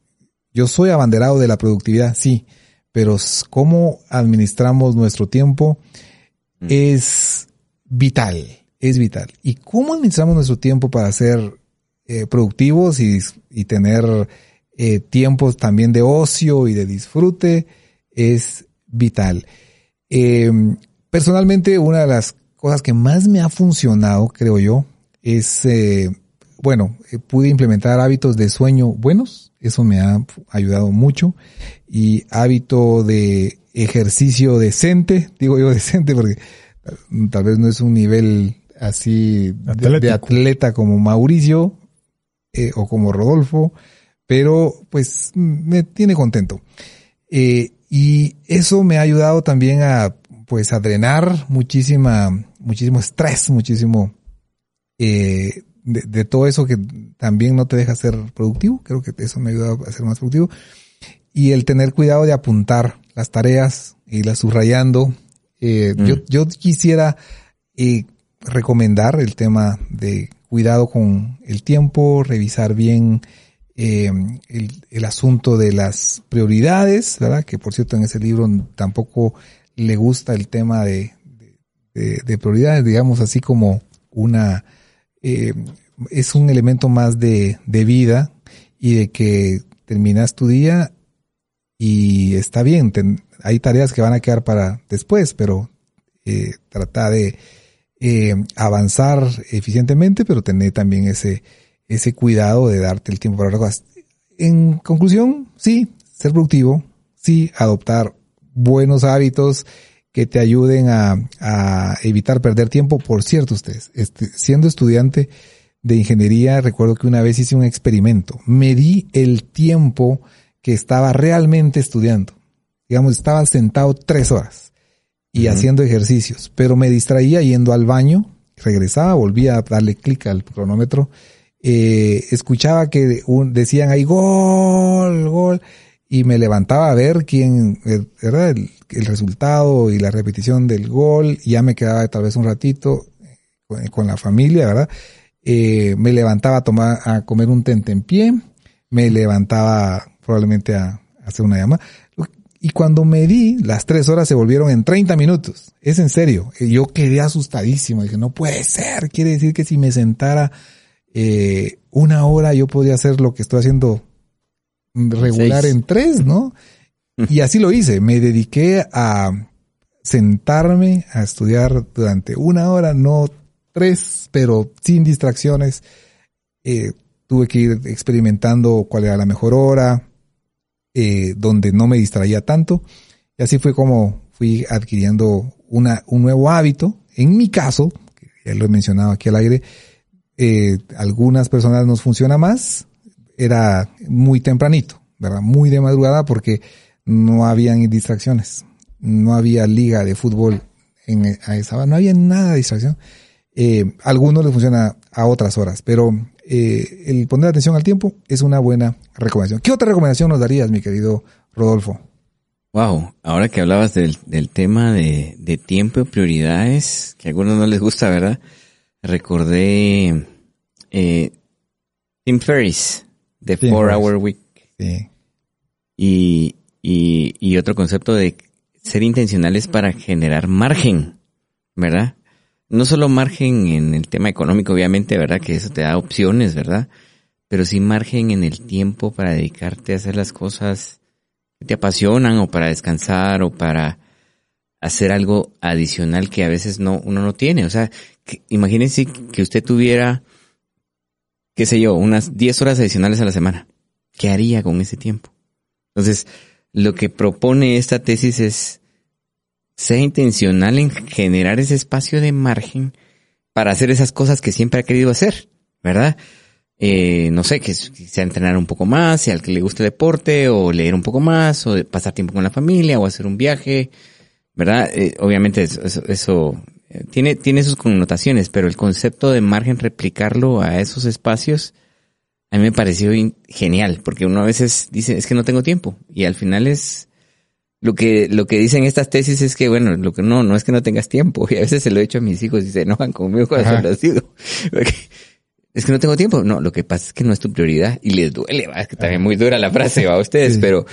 yo soy abanderado de la productividad, sí, pero cómo administramos nuestro tiempo mm. es vital, es vital. Y cómo administramos nuestro tiempo para ser eh, productivos y, y tener eh, tiempos también de ocio y de disfrute es vital. Eh, personalmente, una de las cosas que más me ha funcionado, creo yo, es, eh, bueno, eh, pude implementar hábitos de sueño buenos, eso me ha ayudado mucho, y hábito de ejercicio decente, digo yo decente porque tal vez no es un nivel así de, de, atleta como Mauricio eh, o como Rodolfo, pero pues me tiene contento. Eh, y eso me ha ayudado también a, pues, a drenar muchísima, muchísimo estrés, muchísimo, eh, de, de, todo eso que también no te deja ser productivo. Creo que eso me ha ayudado a ser más productivo. Y el tener cuidado de apuntar las tareas y las subrayando. Eh, mm. yo, yo quisiera eh, recomendar el tema de cuidado con el tiempo, revisar bien eh, el, el, asunto de las prioridades, ¿verdad? Que por cierto en ese libro tampoco le gusta el tema de, de, de prioridades, digamos así como una, eh, es un elemento más de, de vida y de que terminas tu día y está bien, hay tareas que van a quedar para después, pero eh, trata de eh, avanzar eficientemente, pero tener también ese, ese cuidado de darte el tiempo para las cosas. En conclusión, sí, ser productivo, sí, adoptar buenos hábitos que te ayuden a, a evitar perder tiempo. Por cierto, ustedes, este, siendo estudiante de ingeniería, recuerdo que una vez hice un experimento. Medí el tiempo que estaba realmente estudiando. Digamos, estaba sentado tres horas y uh -huh. haciendo ejercicios, pero me distraía yendo al baño, regresaba, volvía a darle clic al cronómetro eh, escuchaba que decían ahí gol, gol, y me levantaba a ver quién, eh, ¿verdad? El, resultado y la repetición del gol, ya me quedaba tal vez un ratito con, con la familia, ¿verdad? Eh, me levantaba a tomar, a comer un tente en pie, me levantaba probablemente a, a hacer una llamada. Y cuando me di, las tres horas se volvieron en 30 minutos. Es en serio. Yo quedé asustadísimo. Dije, no puede ser. Quiere decir que si me sentara eh, una hora yo podía hacer lo que estoy haciendo regular Seis. en tres, ¿no? Y así lo hice. Me dediqué a sentarme a estudiar durante una hora, no tres, pero sin distracciones. Eh, tuve que ir experimentando cuál era la mejor hora, eh, donde no me distraía tanto. Y así fue como fui adquiriendo una, un nuevo hábito. En mi caso, ya lo he mencionado aquí al aire, eh, algunas personas nos funciona más, era muy tempranito, ¿verdad? Muy de madrugada porque no habían distracciones, no había liga de fútbol en, a esa hora, no había nada de distracción. Eh, algunos les funciona a otras horas, pero eh, el poner atención al tiempo es una buena recomendación. ¿Qué otra recomendación nos darías, mi querido Rodolfo? Wow, ahora que hablabas del, del tema de, de tiempo y prioridades, que a algunos no les gusta, ¿verdad? Recordé eh, Tim Ferriss, The Tim Four Hour Week. Sí. Y, y, y otro concepto de ser intencionales para generar margen, ¿verdad? No solo margen en el tema económico, obviamente, ¿verdad? Que eso te da opciones, ¿verdad? Pero sí margen en el tiempo para dedicarte a hacer las cosas que te apasionan o para descansar o para hacer algo adicional que a veces no, uno no tiene. O sea, que, imagínense que usted tuviera, qué sé yo, unas 10 horas adicionales a la semana. ¿Qué haría con ese tiempo? Entonces, lo que propone esta tesis es sea intencional en generar ese espacio de margen para hacer esas cosas que siempre ha querido hacer, ¿verdad? Eh, no sé, que sea entrenar un poco más, sea al que le guste el deporte, o leer un poco más, o pasar tiempo con la familia, o hacer un viaje, ¿verdad? Eh, obviamente eso, eso, eh, tiene, tiene sus connotaciones, pero el concepto de margen, replicarlo a esos espacios, a mí me pareció genial, porque uno a veces dice, es que no tengo tiempo, y al final es, lo que, lo que dicen estas tesis es que, bueno, lo que no, no es que no tengas tiempo. Y a veces se lo he hecho a mis hijos y se enojan conmigo cuando se los digo. Es que no tengo tiempo. No, lo que pasa es que no es tu prioridad y les duele, ¿va? es que también muy dura la frase, va a ustedes, pero,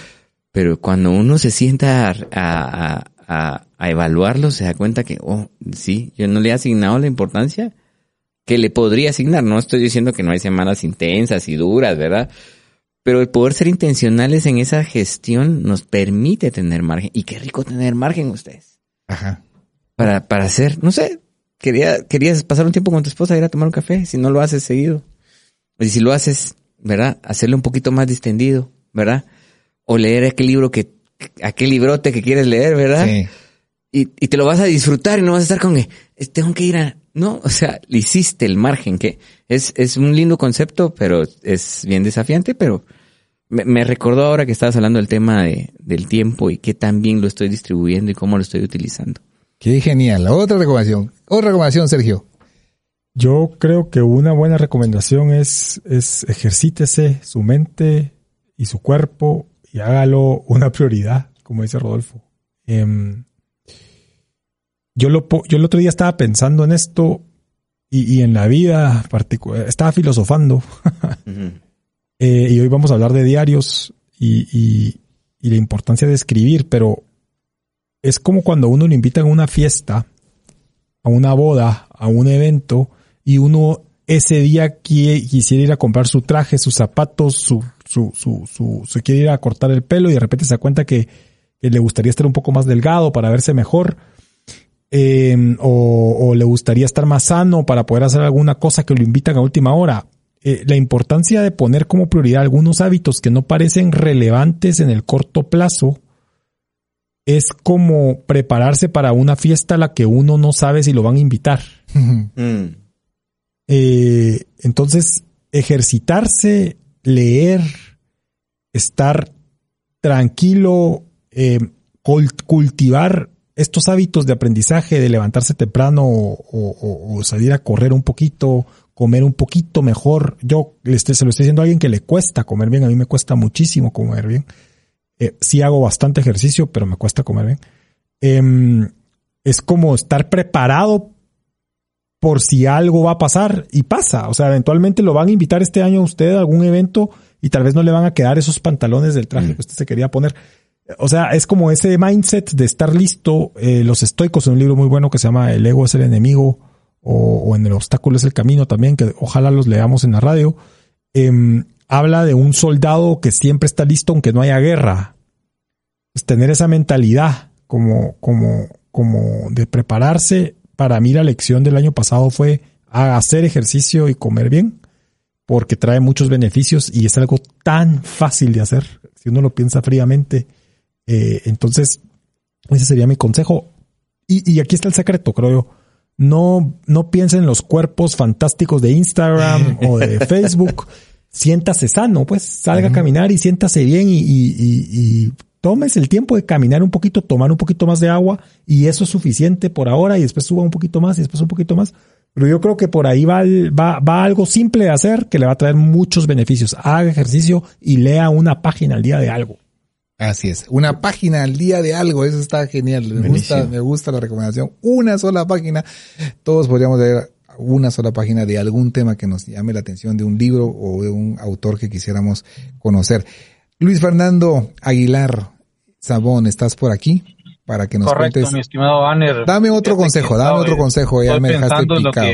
pero cuando uno se sienta a, a, a, a, evaluarlo, se da cuenta que, oh, sí, yo no le he asignado la importancia que le podría asignar. No estoy diciendo que no hay semanas intensas y duras, ¿verdad? Pero el poder ser intencionales en esa gestión nos permite tener margen. Y qué rico tener margen ustedes. Ajá. Para, para hacer, no sé, quería, querías pasar un tiempo con tu esposa, ir a tomar un café, si no lo haces seguido. Y si lo haces, ¿verdad? Hacerlo un poquito más distendido, ¿verdad? O leer aquel libro que, aquel librote que quieres leer, ¿verdad? Sí. Y, y te lo vas a disfrutar y no vas a estar con que tengo que ir a, no, o sea, le hiciste el margen, que es, es un lindo concepto, pero es bien desafiante, pero me, recordó ahora que estabas hablando del tema de, del tiempo y qué tan bien lo estoy distribuyendo y cómo lo estoy utilizando. Qué genial. Otra recomendación. Otra recomendación, Sergio. Yo creo que una buena recomendación es, es ejercítese su mente y su cuerpo y hágalo una prioridad, como dice Rodolfo. Em, yo, lo, yo el otro día estaba pensando en esto y, y en la vida particular, estaba filosofando. Eh, y hoy vamos a hablar de diarios y, y, la importancia de escribir, pero es como cuando uno le invita a una fiesta, a una boda, a un evento, y uno ese día quisiera ir a comprar su traje, sus zapatos, su, su, su, su, se quiere ir a cortar el pelo y de repente se da cuenta que, le gustaría estar un poco más delgado para verse mejor. Em, o, o, le gustaría estar más sano para poder hacer alguna cosa que lo invitan a última hora. Eh, la importancia de poner como prioridad algunos hábitos que no parecen relevantes en el corto plazo es como prepararse para una fiesta a la que uno no sabe si lo van a invitar. Mm. Eh, entonces, ejercitarse, leer, estar tranquilo, eh, cultivar estos hábitos de aprendizaje, de levantarse temprano o, salir a correr un poquito, comer un poquito mejor. Yo este, se lo estoy diciendo a alguien que le cuesta comer bien, a mí me cuesta muchísimo comer bien. Eh, sí hago bastante ejercicio, pero me cuesta comer bien. Em, es como estar preparado por si algo va a pasar y pasa. O sea, eventualmente lo van a invitar este año a usted a algún evento y tal vez no le van a quedar esos pantalones del traje mm. que usted se quería poner. O sea, es como ese mindset de estar listo. Eh, los estoicos en un libro muy bueno que se llama El ego es el enemigo o, en El obstáculo es el camino también, que ojalá los leamos en la radio, em, habla de un soldado que siempre está listo aunque no haya guerra. Pues tener esa mentalidad como, como, como de prepararse. Para mí la lección del año pasado fue hacer ejercicio y comer bien, porque trae muchos beneficios y es algo tan fácil de hacer, si uno lo piensa fríamente. Eh, entonces, ese sería mi consejo. Y, y aquí está el secreto, creo yo no, no piensen en los cuerpos fantásticos de Instagram o de Facebook. Siéntase sano, pues salga a caminar y siéntase bien y, y, y, tomes el tiempo de caminar un poquito, tomar un poquito más de agua y eso es suficiente por ahora y después suba un poquito más y después un poquito más. Pero yo creo que por ahí va, va, va algo simple de hacer que le va a traer muchos beneficios. Haga ejercicio y lea una página al día de algo. Así es, una página al día de algo, eso está genial, me gusta, me gusta la recomendación, una sola página, todos podríamos leer una sola página de algún tema que nos llame la atención de un libro o de un autor que quisiéramos conocer. Luis Fernando Aguilar Sabón, ¿estás por aquí? Para que nos Correcto, mi estimado Banner. Dame otro consejo, dame otro consejo, ya me dejaste picado.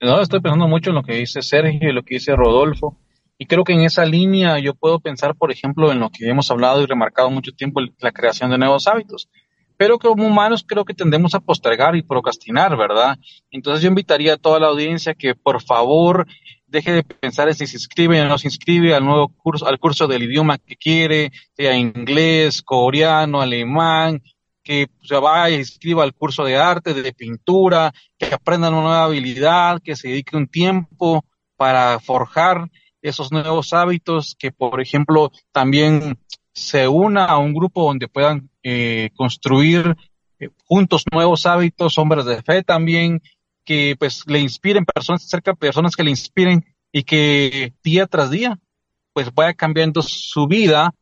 no, estoy pensando mucho en lo que dice Sergio y lo que dice Rodolfo y creo que en esa línea yo puedo pensar, por ejemplo, en lo que hemos hablado y remarcado mucho tiempo, la creación de nuevos hábitos. Pero como humanos creo que tendemos a postergar y procrastinar, ¿verdad? Entonces yo invitaría a toda la audiencia que por favor deje de pensar en si se inscribe o no se inscribe al nuevo curso, al curso del idioma que quiere, sea inglés, coreano, alemán, que se vaya y escriba el curso de arte, de pintura, que aprenda una nueva habilidad, que se dedique un tiempo para forjar esos nuevos hábitos, que por ejemplo también se una a un grupo donde puedan eh, construir eh, juntos nuevos hábitos, hombres de fe también, que pues le inspiren personas cerca de personas que le inspiren y que día tras día pues vaya cambiando su vida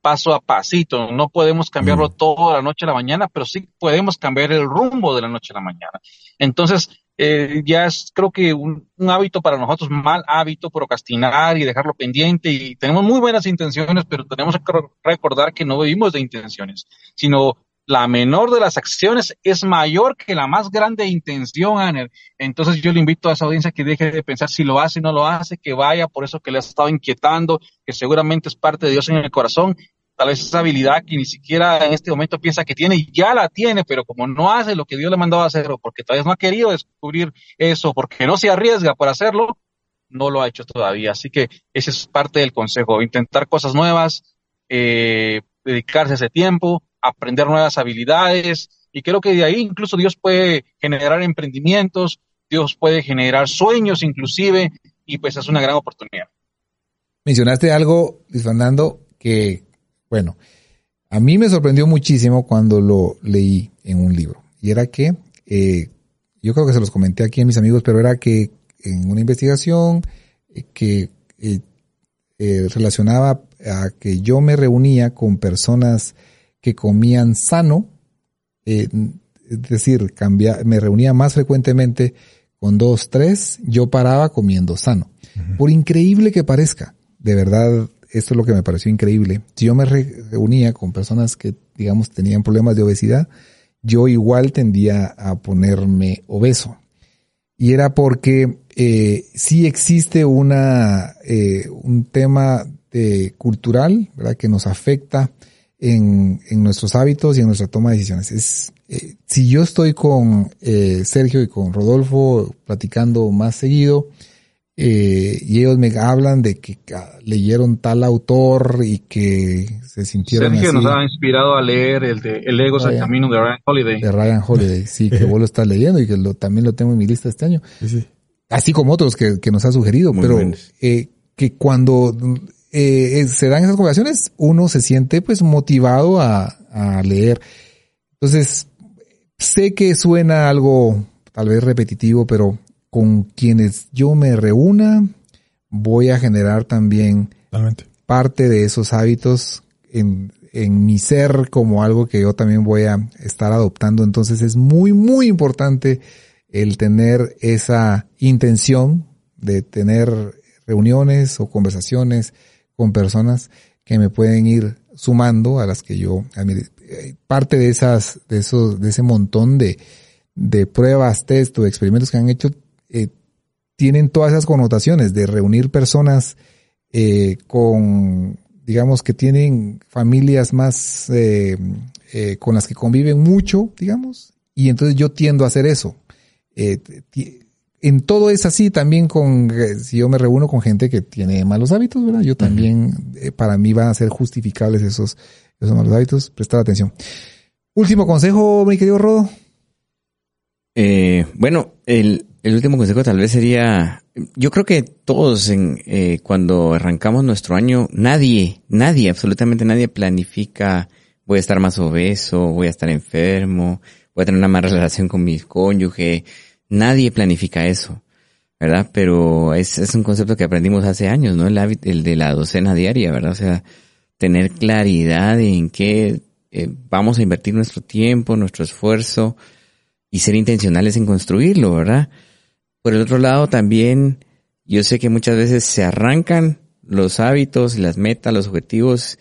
paso a pasito. No podemos cambiarlo mm. todo de la noche a la mañana, pero sí podemos cambiar el rumbo de la noche a la mañana. Entonces, eh, ya es creo que un, hábito para nosotros, mal hábito, procrastinar y dejarlo pendiente. Y tenemos muy buenas intenciones, pero tenemos que recordar que no vivimos de intenciones, sino la menor de las acciones es mayor que la más grande intención, Aner. Entonces yo le invito a esa audiencia que deje de pensar si lo hace o no lo hace, que vaya por eso que le ha estado inquietando, que seguramente es parte de Dios en el corazón. Tal vez esa habilidad que ni siquiera en este momento piensa que tiene, ya la tiene, pero como no hace lo que Dios le mandó a hacer, o porque todavía no ha querido descubrir eso, porque no se arriesga por hacerlo, no lo ha hecho todavía. Así que ese es parte del consejo, intentar cosas nuevas, eh, dedicarse ese tiempo, aprender nuevas habilidades y creo que de ahí incluso Dios puede generar emprendimientos, Dios puede generar sueños inclusive y pues es una gran oportunidad. Mencionaste algo, Luis Fernando, que bueno, a mí me sorprendió muchísimo cuando lo leí en un libro y era que eh, yo creo que se los comenté aquí a mis amigos, pero era que en una investigación eh, que eh, relacionaba a que yo me reunía con personas que comían sano, eh, es decir, cambia, me reunía más frecuentemente con dos, tres, yo paraba comiendo sano. Por increíble que parezca, de verdad, esto es lo que me pareció increíble. Si yo me reunía con personas que, digamos, tenían problemas de obesidad, yo igual tendía a ponerme obeso. Y era porque eh, sí existe una, eh, un tema de, cultural, ¿verdad? Que nos afecta en, en, nuestros hábitos y en nuestra toma de decisiones. Es, eh, si yo estoy con eh, Sergio y con Rodolfo platicando más seguido, eh, y ellos me hablan de que leyeron tal autor y que se sintieron Sergio nos ha inspirado a leer el de El ego es el camino de Ryan Holiday. De Ryan Holiday, sí, que vos lo estás leyendo y que lo, también lo tengo en mi lista este año. Así como otros que, que nos ha sugerido, pero eh, que cuando eh, se dan esas conversaciones, uno se siente pues motivado a, leer. Entonces, sé que suena algo tal vez repetitivo, pero con quienes yo me reúna, voy a generar también parte de esos hábitos en, en mi ser como algo que yo también voy a estar adoptando. Entonces es muy, muy importante el tener esa intención de tener reuniones o conversaciones con personas que me pueden ir sumando a las que yo eh, parte de esas de esos de ese montón de de pruebas test o experimentos que han hecho eh, tienen todas esas connotaciones de reunir personas eh, con digamos que tienen familias más eh, con las que conviven mucho digamos y entonces yo tiendo a hacer eso en todo es así también con, eh, si yo me reúno con gente que tiene malos hábitos, ¿verdad? Yo también, eh, para mí van a ser justificables esos, esos malos hábitos. Prestar atención. Último consejo, mi querido Rodo. Eh, bueno, el, el, último consejo tal vez sería, yo creo que todos en, eh, cuando arrancamos nuestro año, nadie, nadie, absolutamente nadie planifica, voy a estar más obeso, voy a estar enfermo, voy a tener una mala relación con mi cónyuge, Nadie planifica eso, ¿verdad? Pero es, un concepto que aprendimos hace años, ¿no? El, el de la docena diaria, ¿verdad? O sea, tener claridad en qué eh, vamos a invertir nuestro tiempo, nuestro esfuerzo y ser intencionales en construirlo, ¿verdad? Por el otro lado, también yo sé que muchas veces se arrancan los hábitos, las metas, los objetivos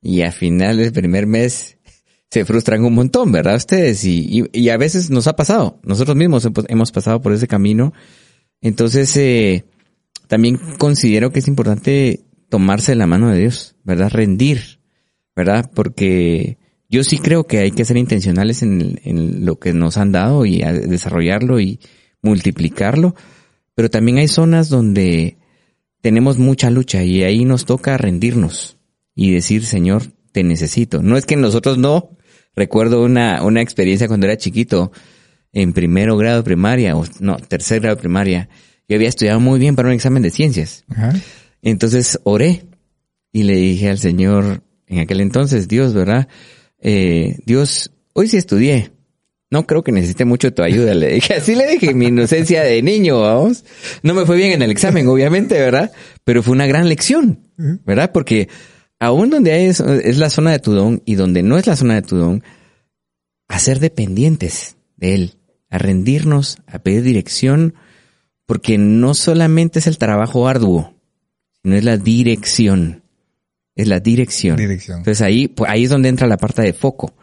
y a final del primer mes se frustran un montón, ¿verdad? Ustedes y, y, a veces nos ha pasado, nosotros mismos hemos pasado por ese camino. Entonces, eh, también considero que es importante tomarse la mano de Dios, ¿verdad? Rendir, ¿verdad? Porque yo sí creo que hay que ser intencionales en, en lo que nos han dado y desarrollarlo y multiplicarlo, pero también hay zonas donde tenemos mucha lucha y ahí nos toca rendirnos y decir, Señor, te necesito. No es que nosotros no recuerdo una, una experiencia cuando era chiquito, en primero grado de primaria, o no, tercer grado de primaria. Yo había estudiado muy bien para un examen de ciencias. Entonces oré y le dije al Señor, en aquel entonces, Dios, ¿verdad? Eh, Dios, hoy sí estudié. No creo que necesite mucho tu ayuda. Le dije, así le dije, mi inocencia de niño, vamos. No me fue bien en el examen, obviamente, ¿verdad? Pero fue una gran lección, ¿verdad? Porque aún donde hay es, es la zona de tu don y donde no es la zona de tu don, a ser dependientes de Él, a rendirnos, a pedir dirección, porque no solamente es el trabajo arduo, sino es la dirección es la dirección. dirección. Entonces ahí, pues ahí es donde entra la parte de foco.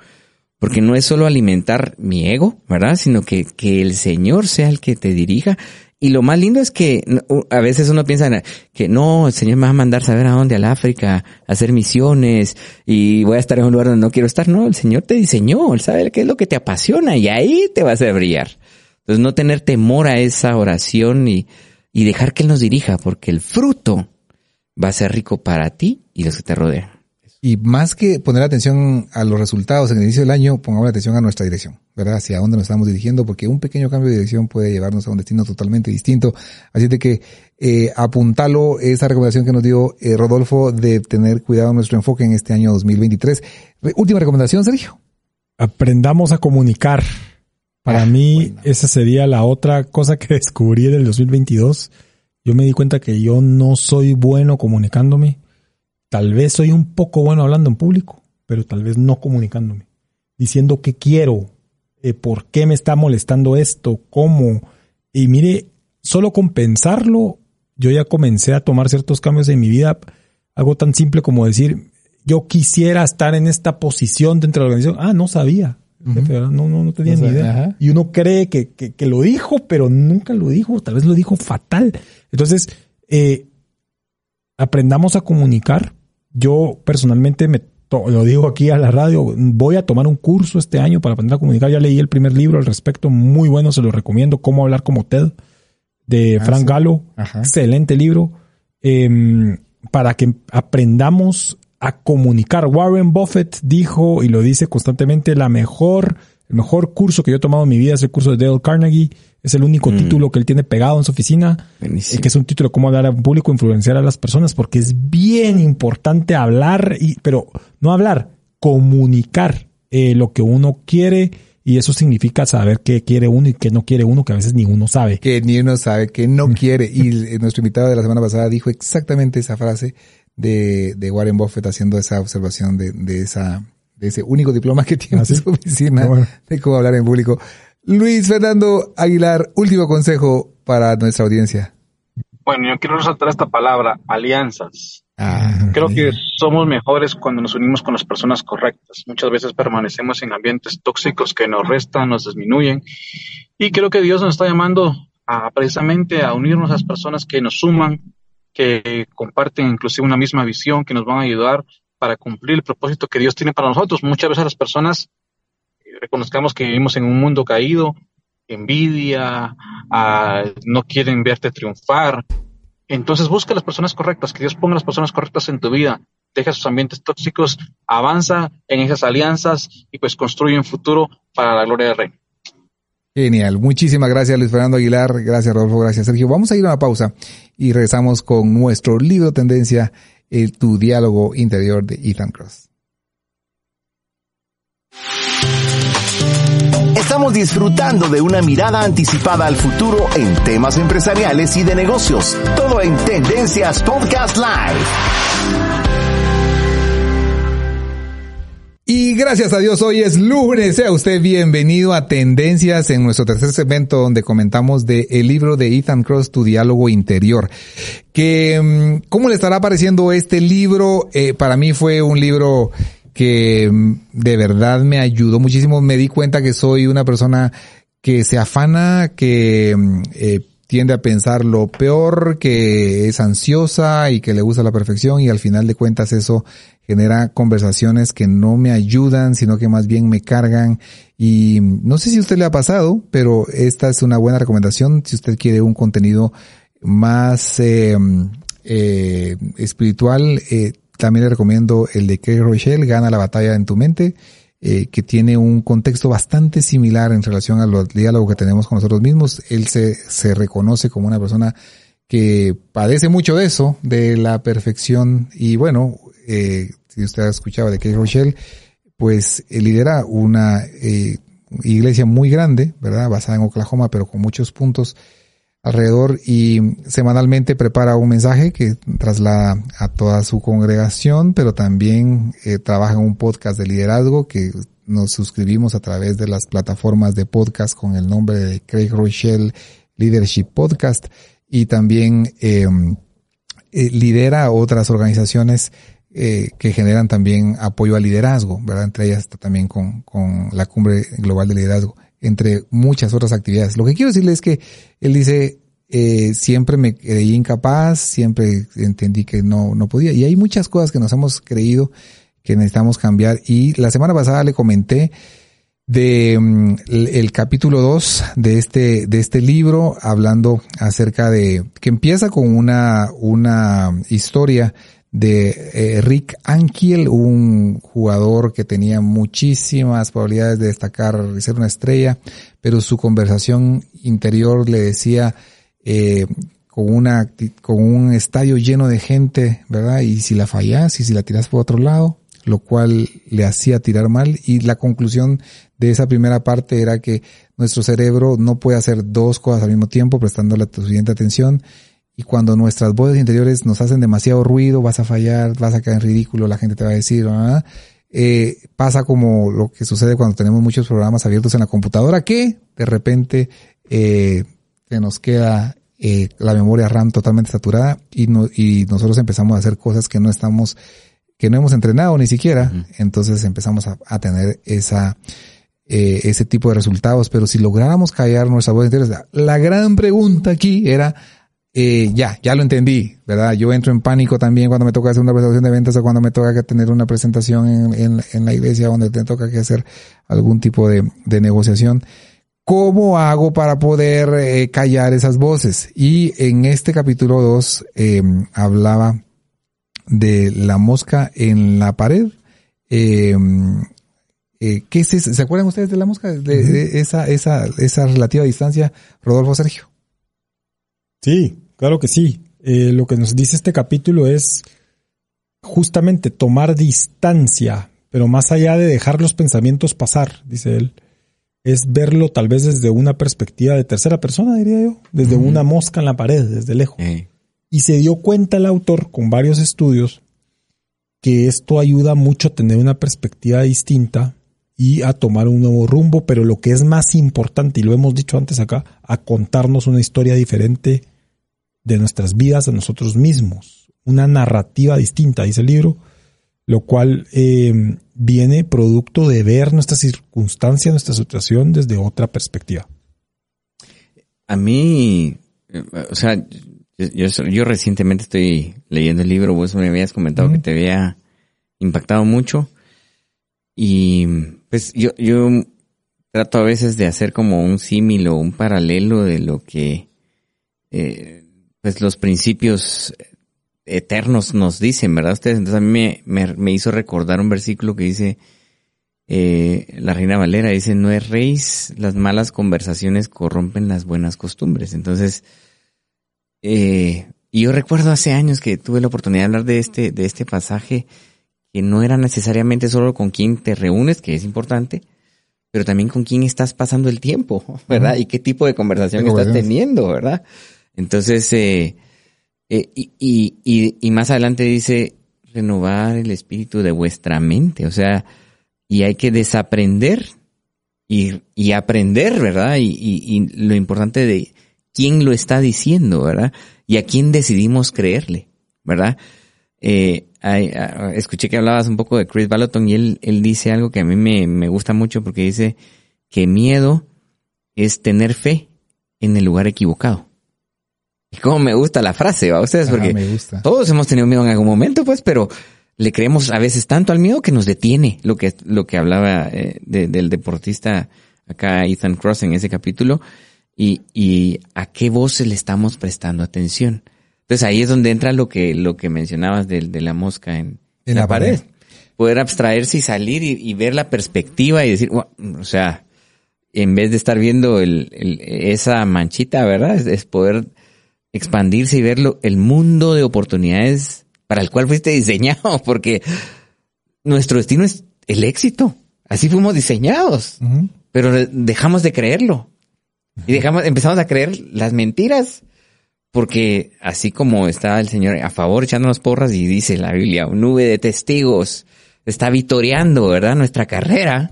Porque no es solo alimentar mi ego, ¿verdad? Sino que, que el Señor sea el que te dirija. Y lo más lindo es que a veces uno piensa que no, el Señor me va a mandar saber a dónde, al África, a hacer misiones y voy a estar en un lugar donde no quiero estar. No, el Señor te diseñó, Él sabe qué es lo que te apasiona y ahí te vas a brillar. Entonces no tener temor a esa oración y, y dejar que Él nos dirija, porque el fruto va a ser rico para ti y los que te rodean. Y más que poner atención a los resultados en el inicio del año, pongamos atención a nuestra dirección, ¿verdad? Hacia dónde nos estamos dirigiendo, porque un pequeño cambio de dirección puede llevarnos a un destino totalmente distinto. Así de que eh, apuntalo esa recomendación que nos dio eh, Rodolfo de tener cuidado en nuestro enfoque en este año 2023. Última recomendación, Sergio. Aprendamos a comunicar. Para ah, mí, esa sería la otra cosa que descubrí en el 2022 yo me di cuenta que yo no soy bueno comunicándome. Tal vez soy un poco bueno hablando en público, pero tal vez no comunicándome. Diciendo qué quiero, eh, por qué me está molestando esto, cómo. Y mire, solo con pensarlo, yo ya comencé a tomar ciertos cambios en mi vida. Algo tan simple como decir, yo quisiera estar en esta posición dentro de la organización. Ah, no sabía. No, no, no tenía ni idea. Y uno cree que, que, lo dijo, pero nunca lo dijo. Tal vez lo dijo fatal. Entonces, eh, aprendamos a comunicar. Yo personalmente me lo digo aquí a la radio, voy a tomar un curso este año para aprender a comunicar. Ya leí el primer libro al respecto, muy bueno, se lo recomiendo, Cómo hablar como TED, de ah, Frank Galo. Excelente libro. Em, para que aprendamos a comunicar. Warren Buffett dijo, y lo dice constantemente, la mejor, el mejor curso que yo he tomado en mi vida es el curso de Dale Carnegie. Es el único mm. título que él tiene pegado en su oficina. Eh, que es un título de cómo hablar a un público, influenciar a las personas, porque es bien importante hablar, y, pero no hablar, comunicar eh, lo que uno quiere. Y eso significa saber qué quiere uno y qué no quiere uno, que a veces ni uno sabe. Que ni uno sabe, que no mm. quiere. Y nuestro invitado de la semana pasada dijo exactamente esa frase de, de Warren Buffett haciendo esa observación de, de esa de ese único diploma que tiene en ¿Ah, su oficina de cómo hablar en público. Luis Fernando Aguilar, último consejo para nuestra audiencia. Bueno, yo quiero resaltar esta palabra, alianzas. Ah, Creo que somos mejores cuando nos unimos con las personas correctas. Muchas veces permanecemos en ambientes tóxicos que nos restan, nos disminuyen. Y creo que Dios nos está llamando a precisamente a unirnos a las personas que nos suman, que comparten inclusive una misma visión, que nos van a ayudar para cumplir el propósito que Dios tiene para nosotros. Muchas veces las personas reconozcamos que vivimos en un mundo caído, envidia, ah, no quieren verte triunfar. Entonces busca las personas correctas, que Dios ponga las personas correctas en tu vida, deja sus ambientes tóxicos, avanza en esas alianzas y pues construye un futuro para la gloria del Rey. Genial. Muchísimas gracias Luis Fernando Aguilar. Gracias Rodolfo. Gracias Sergio. Vamos a ir a una pausa y regresamos con nuestro libro tendencia, el, Tu diálogo interior de Ethan Cross. Estamos disfrutando de una mirada anticipada al futuro en temas empresariales y de negocios. Todo en Tendencias Podcast Live. Y gracias a Dios, hoy es lunes. Sea usted bienvenido a Tendencias en nuestro tercer segmento donde comentamos de el libro de Ethan Cross, Tu diálogo interior. Que, mm, ¿cómo le estará pareciendo este libro? Eh, para mí fue un libro que mm, de verdad me ayudó muchísimo. Me di cuenta que soy una persona que se afana, que mm, eh, tiende a pensar lo peor, que es ansiosa y que le gusta la perfección y al final de cuentas eso genera conversaciones que no me ayudan, sino que más bien me cargan. Y no sé si a usted le ha pasado, pero esta es una buena recomendación si usted quiere un contenido más eh, eh, espiritual. Eh, también le recomiendo el de Craig Rochelle, Gana la batalla en tu mente. eh, que tiene un contexto bastante similar en relación al diálogo que tenemos con nosotros mismos. Él se, se reconoce como una persona que padece mucho de eso, de la perfección. Y bueno, eh, si usted ha escuchado de Kate Rochelle, pues lidera una eh, iglesia muy grande, ¿verdad? Basada en Oklahoma, pero con muchos puntos alrededor y semanalmente prepara un mensaje que traslada a toda su congregación, pero también eh, trabaja en un podcast de liderazgo que nos suscribimos a través de las plataformas de podcast con el nombre de Craig Rochelle Leadership Podcast y también em, eh, lidera otras organizaciones eh, que generan también apoyo al liderazgo, ¿verdad? Entre ellas está también con, con la Cumbre Global de Liderazgo entre muchas otras actividades. Lo que quiero decirle es que él dice, eh, siempre me creí incapaz, siempre entendí que no, no podía. Y hay muchas cosas que nos hemos creído que necesitamos cambiar. Y la semana pasada le comenté de mm, el, capítulo 2 de este, de este libro, hablando acerca de, que empieza con una, una historia de eh, Rick Ankiel, un jugador que tenía muchísimas probabilidades de destacar y ser una estrella, pero su conversación interior le decía eh, con una con un estadio lleno de gente, ¿verdad? Y si la fallas y si la tiras por otro lado, lo cual le hacía tirar mal y la conclusión de esa primera parte era que nuestro cerebro no puede hacer dos cosas al mismo tiempo prestándole tu suficiente atención y cuando nuestras voces interiores nos hacen demasiado ruido, vas a fallar, vas a caer en ridículo, la gente te va a decir, eh, pasa como lo que sucede cuando tenemos muchos programas abiertos en la computadora, que de repente eh, se nos queda eh, la memoria RAM totalmente saturada y, no, y nosotros empezamos a hacer cosas que no estamos, que no hemos entrenado ni siquiera, entonces empezamos a, a tener esa, eh, ese tipo de resultados, pero si lográramos callar nuestra voz interior, la gran pregunta aquí era, eh, ya, ya lo entendí, ¿verdad? Yo entro en pánico también cuando me toca hacer una presentación de ventas o cuando me toca tener una presentación en, en, en la iglesia donde te toca que hacer algún tipo de, de negociación. ¿Cómo hago para poder eh, callar esas voces? Y en este capítulo 2 eh, hablaba de la mosca en la pared. Eh, eh, ¿Qué es eso? ¿Se acuerdan ustedes de la mosca? De, de esa, esa, esa relativa distancia, Rodolfo Sergio. Sí, Claro que sí. Eh, lo que nos dice este capítulo es justamente tomar distancia, pero más allá de dejar los pensamientos pasar, dice él, es verlo tal vez desde una perspectiva de tercera persona, diría yo, desde una mosca en la pared, desde lejos. Y se dio cuenta el autor con varios estudios que esto ayuda mucho a tener una perspectiva distinta y a tomar un nuevo rumbo, pero lo que es más importante, y lo hemos dicho antes acá, a contarnos una historia diferente de nuestras vidas a nosotros mismos, una narrativa distinta, dice el libro, lo cual eh, viene producto de ver nuestra circunstancia, nuestra situación desde otra perspectiva. A mí, eh, o sea, yo, yo, recientemente estoy leyendo el libro, vos me habías comentado que te había impactado mucho. Y pues yo, yo trato a veces de hacer como un símil o un paralelo de lo que eh, pues los principios eternos nos dicen, ¿verdad? Ustedes, entonces a mí me, me, hizo recordar un versículo que dice, eh, la Reina Valera dice, no es reis, las malas conversaciones corrompen las buenas costumbres. Entonces, eh, y yo recuerdo hace años que tuve la oportunidad de hablar de este, de este pasaje, que no era necesariamente solo con quien te reúnes, que es importante, pero también con quién estás pasando el tiempo, ¿verdad? Y qué tipo de conversación estás teniendo, ¿verdad? Entonces, eh, eh, y, y, y, más adelante dice, renovar el espíritu de vuestra mente, o sea, y hay que desaprender y, y aprender, ¿verdad? Y, y, lo importante de quién lo está diciendo, ¿verdad? Y a quién decidimos creerle, ¿verdad? Eh, escuché que hablabas un poco de Chris Baloton y él, él dice algo que a mí me, me gusta mucho porque dice que miedo es tener fe en el lugar equivocado. Y cómo me gusta la frase, ¿va? Ustedes, porque todos hemos tenido miedo en algún momento, pues, pero le creemos a veces tanto al miedo que nos detiene lo que, lo que hablaba eh, del deportista acá, Ethan Cross, en ese capítulo, y, y a qué voces le estamos prestando atención. Entonces ahí es donde entra lo que, lo que mencionabas de, de la mosca en, en la, pared. poder abstraerse y salir y, ver la perspectiva y decir, o sea, en vez de estar viendo el, esa manchita, ¿verdad? Es, poder expandirse y verlo, el mundo de oportunidades para el cual fuiste diseñado, porque nuestro destino es el éxito. Así fuimos diseñados, pero dejamos de creerlo. Y dejamos, empezamos a creer las mentiras, porque así como está el Señor a favor echándonos porras y dice la Biblia, nube de testigos está vitoreando, ¿verdad? Nuestra carrera,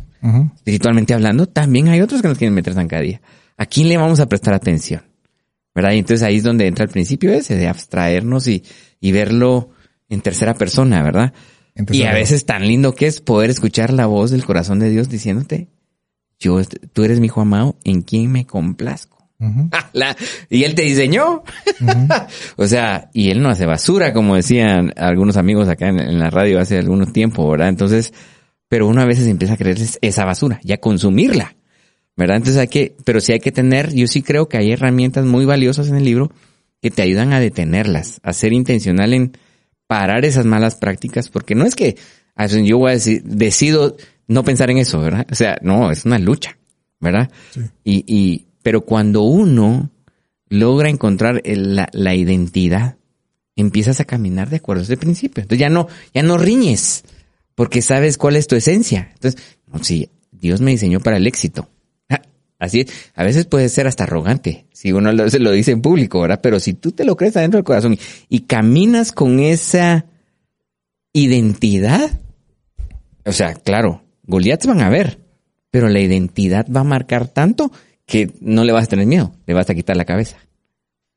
espiritualmente hablando, también hay otros que nos quieren meter zancadilla. ¿A quién le vamos a prestar atención? ¿Verdad? Y entonces ahí es donde entra el principio ese de abstraernos y, y verlo en tercera persona, ¿verdad? y a veces tan lindo que es poder escuchar la voz del corazón de Dios diciéndote, yo, tú eres mi hijo amado, en quien me complazco. y él te diseñó. o sea, y él no hace basura, como decían algunos amigos acá en, la radio hace algún tiempo, ¿verdad? Entonces, pero uno a veces empieza a creer esa basura y a consumirla, ¿verdad? Entonces hay que, pero sí hay que tener, yo sí creo que hay herramientas muy valiosas en el libro que te ayudan a detenerlas, a ser intencional en parar esas malas prácticas, porque no es que yo voy a decir, decido no pensar en eso, ¿verdad? O sea, no, es una lucha, ¿verdad? Y, y, pero cuando uno logra encontrar la, la, identidad, empiezas a caminar de acuerdo a ese principio. Entonces ya no, ya no riñes, porque sabes cuál es tu esencia. Entonces, no, sí, Dios me diseñó para el éxito. Así es. A veces puede ser hasta arrogante, si uno lo, se lo dice en público, ¿verdad? Pero si tú te lo crees adentro del corazón y, y caminas con esa identidad, o sea, claro, Goliath van a ver, pero la identidad va a marcar tanto que no le vas a tener miedo, le vas a quitar la cabeza.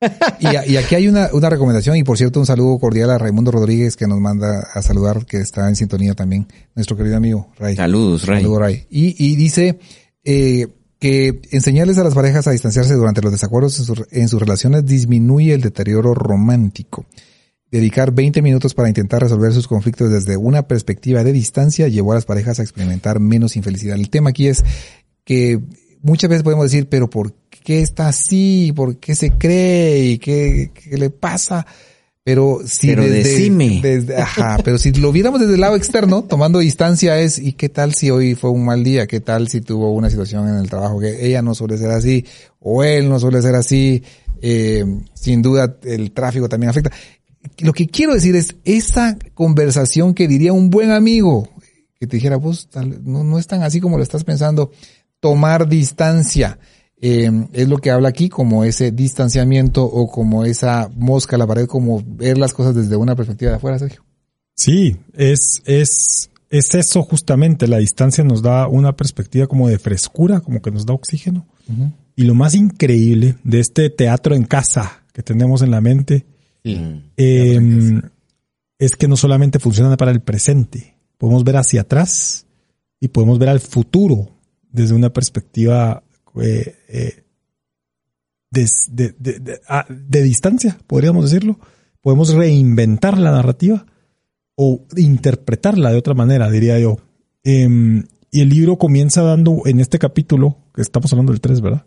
y, aquí hay una, recomendación, y por cierto, un saludo cordial a Raimundo Rodríguez que nos manda a saludar, que está en sintonía también, nuestro querido amigo Ray. Saludos, Ray. Saludos, Ray. Y, dice eh, que enseñarles a las parejas a distanciarse durante los desacuerdos en sus relaciones disminuye el deterioro romántico. Dedicar 20 minutos para intentar resolver sus conflictos desde una perspectiva de distancia llevó a las parejas a experimentar menos infelicidad. El tema aquí es que muchas veces podemos decir, pero ¿por qué está así? ¿Por qué se cree? ¿Y qué, le pasa? Pero si pero decime. Desde, ajá, pero si lo viéramos desde el lado externo, tomando distancia es, ¿y qué tal si hoy fue un mal día? ¿Qué tal si tuvo una situación en el trabajo que ella no suele ser así? O él no suele ser así. Eh, sin duda el tráfico también afecta lo que quiero decir es esa conversación que diría un buen amigo, que te dijera, vos no, no es tan así como lo estás pensando, tomar distancia. Eh, es lo que habla aquí como ese distanciamiento o como esa mosca a la pared, como ver las cosas desde una perspectiva de afuera, Sergio. Sí, es, es, es eso justamente. La distancia nos da una perspectiva como de frescura, como que nos da oxígeno. Y lo más increíble de este teatro en casa que tenemos en la mente Em, es que no solamente funciona para el presente, podemos ver hacia atrás y podemos ver al futuro desde una perspectiva eh, eh, ah, de, distancia, podríamos decirlo. Podemos reinventar la narrativa o interpretarla de otra manera, diría yo. Em, y el libro comienza dando, en este capítulo, que estamos hablando del 3, ¿verdad?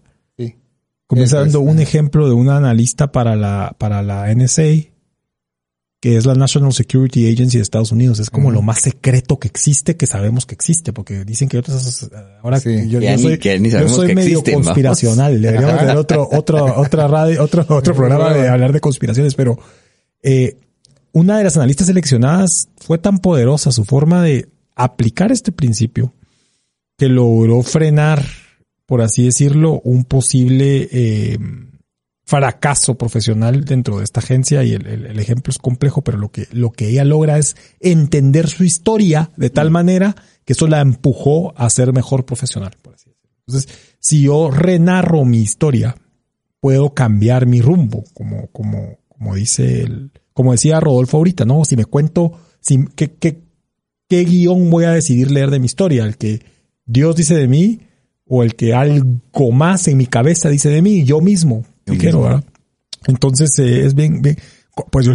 Comienza dando un ejemplo de una analista para la, para la NSA, que es la National Security Agency de Estados Unidos. Es como lo más secreto que existe, que sabemos que existe, porque dicen que otras, ahora yo, soy, medio conspiracional. Deberíamos tener otro, otro, otra radio, otro, otro programa de hablar de conspiraciones, pero, eh, una de las analistas seleccionadas fue tan poderosa su forma de aplicar este principio que logró frenar por así decirlo, un posible eh, fracaso profesional dentro de esta agencia y el, ejemplo es complejo, pero lo que, lo que ella logra es entender su historia de tal manera que eso la empujó a ser mejor profesional, por así decirlo. Entonces, si yo renarro mi historia, puedo cambiar mi rumbo, como, como, como dice el, como decía Rodolfo ahorita, ¿no? Si me cuento, si, ¿qué, qué, qué guion voy a decidir leer de mi historia? El que Dios dice de mí, o el que algo más en mi cabeza dice de mí, yo mismo, quiero, ¿verdad? Entonces eh, es bien, bien, pues yo,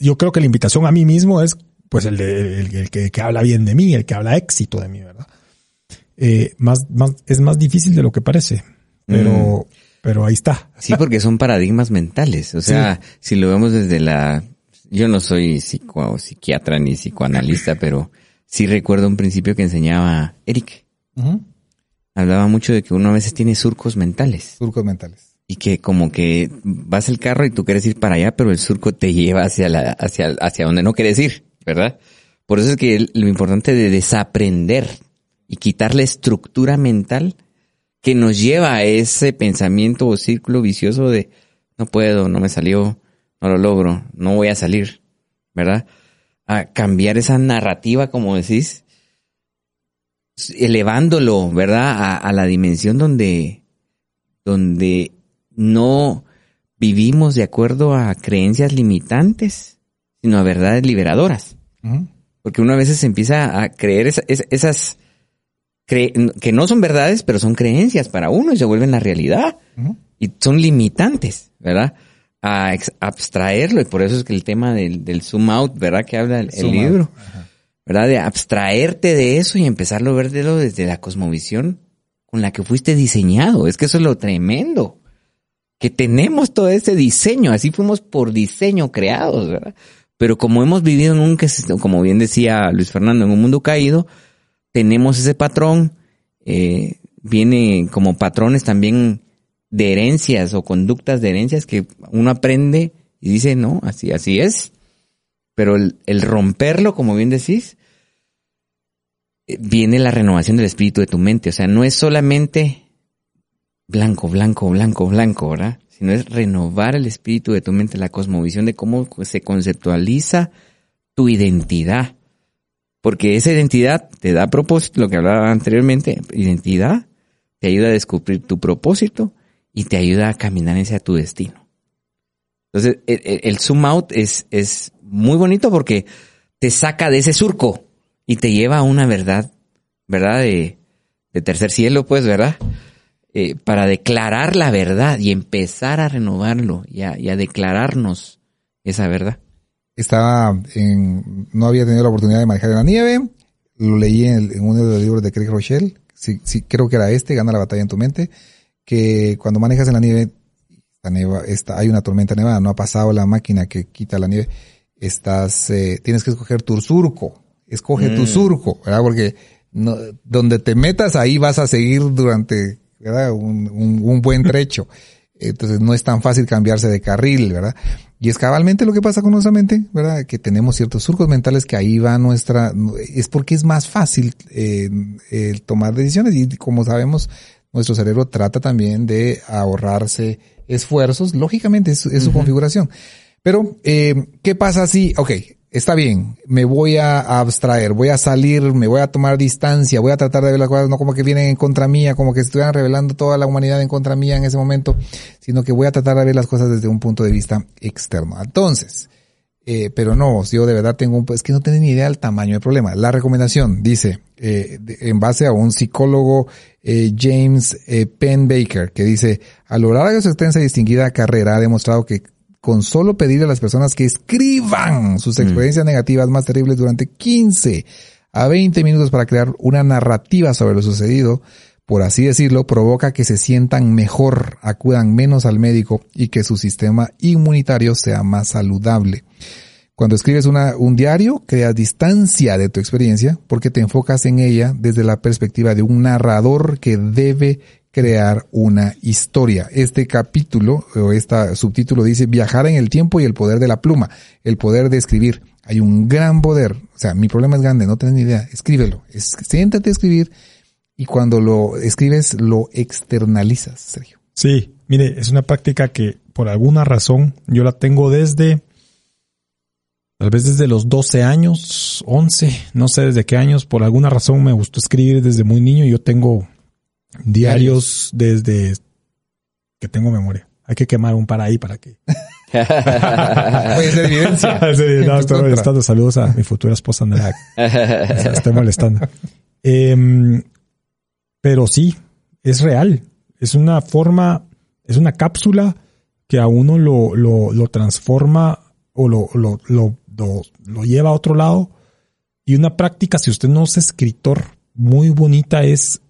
yo creo que la invitación a mí mismo es pues el, de, el, que, habla bien de mí, el que habla éxito de mí, ¿verdad? Eh, más, más, es más difícil de lo que parece, pero, mm. pero ahí está. Sí, porque son paradigmas mentales. O sea, si lo vemos desde la, yo no soy psico, psiquiatra ni psicoanalista, pero sí recuerdo un principio que enseñaba Eric. Hablaba mucho de que uno a veces tiene surcos mentales. Surcos mentales. Y que como que vas el carro y tú quieres ir para allá, pero el surco te lleva hacia la, hacia, hacia donde no quieres ir, ¿verdad? Por eso es que lo importante de desaprender y quitar la estructura mental que nos lleva a ese pensamiento o círculo vicioso de no puedo, no me salió, no lo logro, no voy a salir, ¿verdad? A cambiar esa narrativa, como decís, elevándolo, ¿verdad? A, la dimensión donde, donde no vivimos de acuerdo a creencias limitantes, sino a verdades liberadoras. Porque uno a veces empieza a creer esas que no son verdades, pero son creencias para uno y se vuelven la realidad. Y son limitantes, ¿verdad? A abstraerlo. Y por eso es que el tema del, zoom out, ¿verdad? Que habla el, libro. ¿Verdad? De abstraerte de eso y empezarlo a verlo desde la cosmovisión con la que fuiste diseñado. Es que eso es lo tremendo. Que tenemos todo ese diseño. Así fuimos por diseño creados, ¿verdad? Pero como hemos vivido en un, como bien decía Luis Fernando, en un mundo caído, tenemos ese patrón, eh, viene como patrones también de herencias o conductas de herencias que uno aprende y dice, no, así, así es. Pero el, romperlo, como bien decís, eh, viene la renovación del espíritu de tu mente. O sea, no es solamente blanco, blanco, blanco, blanco, ¿verdad? Sino es renovar el espíritu de tu mente, la cosmovisión de cómo se conceptualiza tu identidad. Porque esa identidad te da propósito, lo que hablaba anteriormente, identidad te ayuda a descubrir tu propósito y te ayuda a caminar hacia tu destino. Entonces, el, zoom out es, es muy bonito porque te saca de ese surco y te lleva a una verdad, ¿verdad? De, tercer cielo, pues, ¿verdad? Eh, para declarar la verdad y empezar a renovarlo y a declararnos esa verdad. Estaba en, no había tenido la oportunidad de manejar en la nieve, lo leí en, uno de los libros de Craig Rochelle, sí, sí, creo que era este, Gana la batalla en tu mente, que cuando manejas en la nieve, está, hay una tormenta nevada, no ha pasado la máquina que quita la nieve, estás, eh, tienes que escoger tu surco, escoge tu mm. surco, ¿verdad? Porque no, donde te metas ahí vas a seguir durante, ¿verdad? Un, un, un buen trecho. Entonces no es tan fácil cambiarse de carril, ¿verdad? Y es cabalmente lo que pasa con nuestra mente, ¿verdad? Que tenemos ciertos surcos mentales que ahí va nuestra, es porque es más fácil eh, tomar decisiones y como sabemos, nuestro cerebro trata también de ahorrarse esfuerzos, lógicamente es, su configuración. Pero, eh, ¿qué pasa si, ok, está bien, me voy a abstraer, voy a salir, me voy a tomar distancia, voy a tratar de ver las cosas no como que vienen en contra mía, como que estuvieran revelando toda la humanidad en contra mía en ese momento, sino que voy a tratar de ver las cosas desde un punto de vista externo. Entonces, eh, pero no, yo de verdad tengo un, es que no tengo ni idea del tamaño del problema. La recomendación dice, eh, en base a un psicólogo eh, James Penn Baker, que dice, a lo largo de su extensa y distinguida carrera ha demostrado que con solo pedirle a las personas que escriban sus mm. experiencias negativas más terribles durante 15 a 20 minutos para crear una narrativa sobre lo sucedido, por así decirlo, provoca que se sientan mejor, acudan menos al médico y que su sistema inmunitario sea más saludable. Cuando escribes una, un diario, creas distancia de tu experiencia porque te enfocas en ella desde la perspectiva de un narrador que debe crear una historia. Este capítulo o este subtítulo dice viajar en el tiempo y el poder de la pluma, el poder de escribir. Hay un gran poder. O sea, mi problema es grande, no tenés ni idea. Escríbelo. Es, siéntate a escribir y cuando lo escribes lo externalizas, Sergio. Sí, mire, es una práctica que por alguna razón yo la tengo desde Tal vez desde los 12 años, 11, no sé desde qué años, por alguna razón me gustó escribir desde muy niño. Yo tengo Diarios desde que tengo memoria. Hay que quemar un para ahí para que. Ser evidencia. estoy Saludos a mi futura esposa Andrea. estoy molestando. Em, pero sí, es real. Es una forma, es una cápsula que a uno lo, lo, lo transforma o lo, lo, lo, lo, lleva a otro lado. Y una práctica, si usted no es escritor, muy bonita es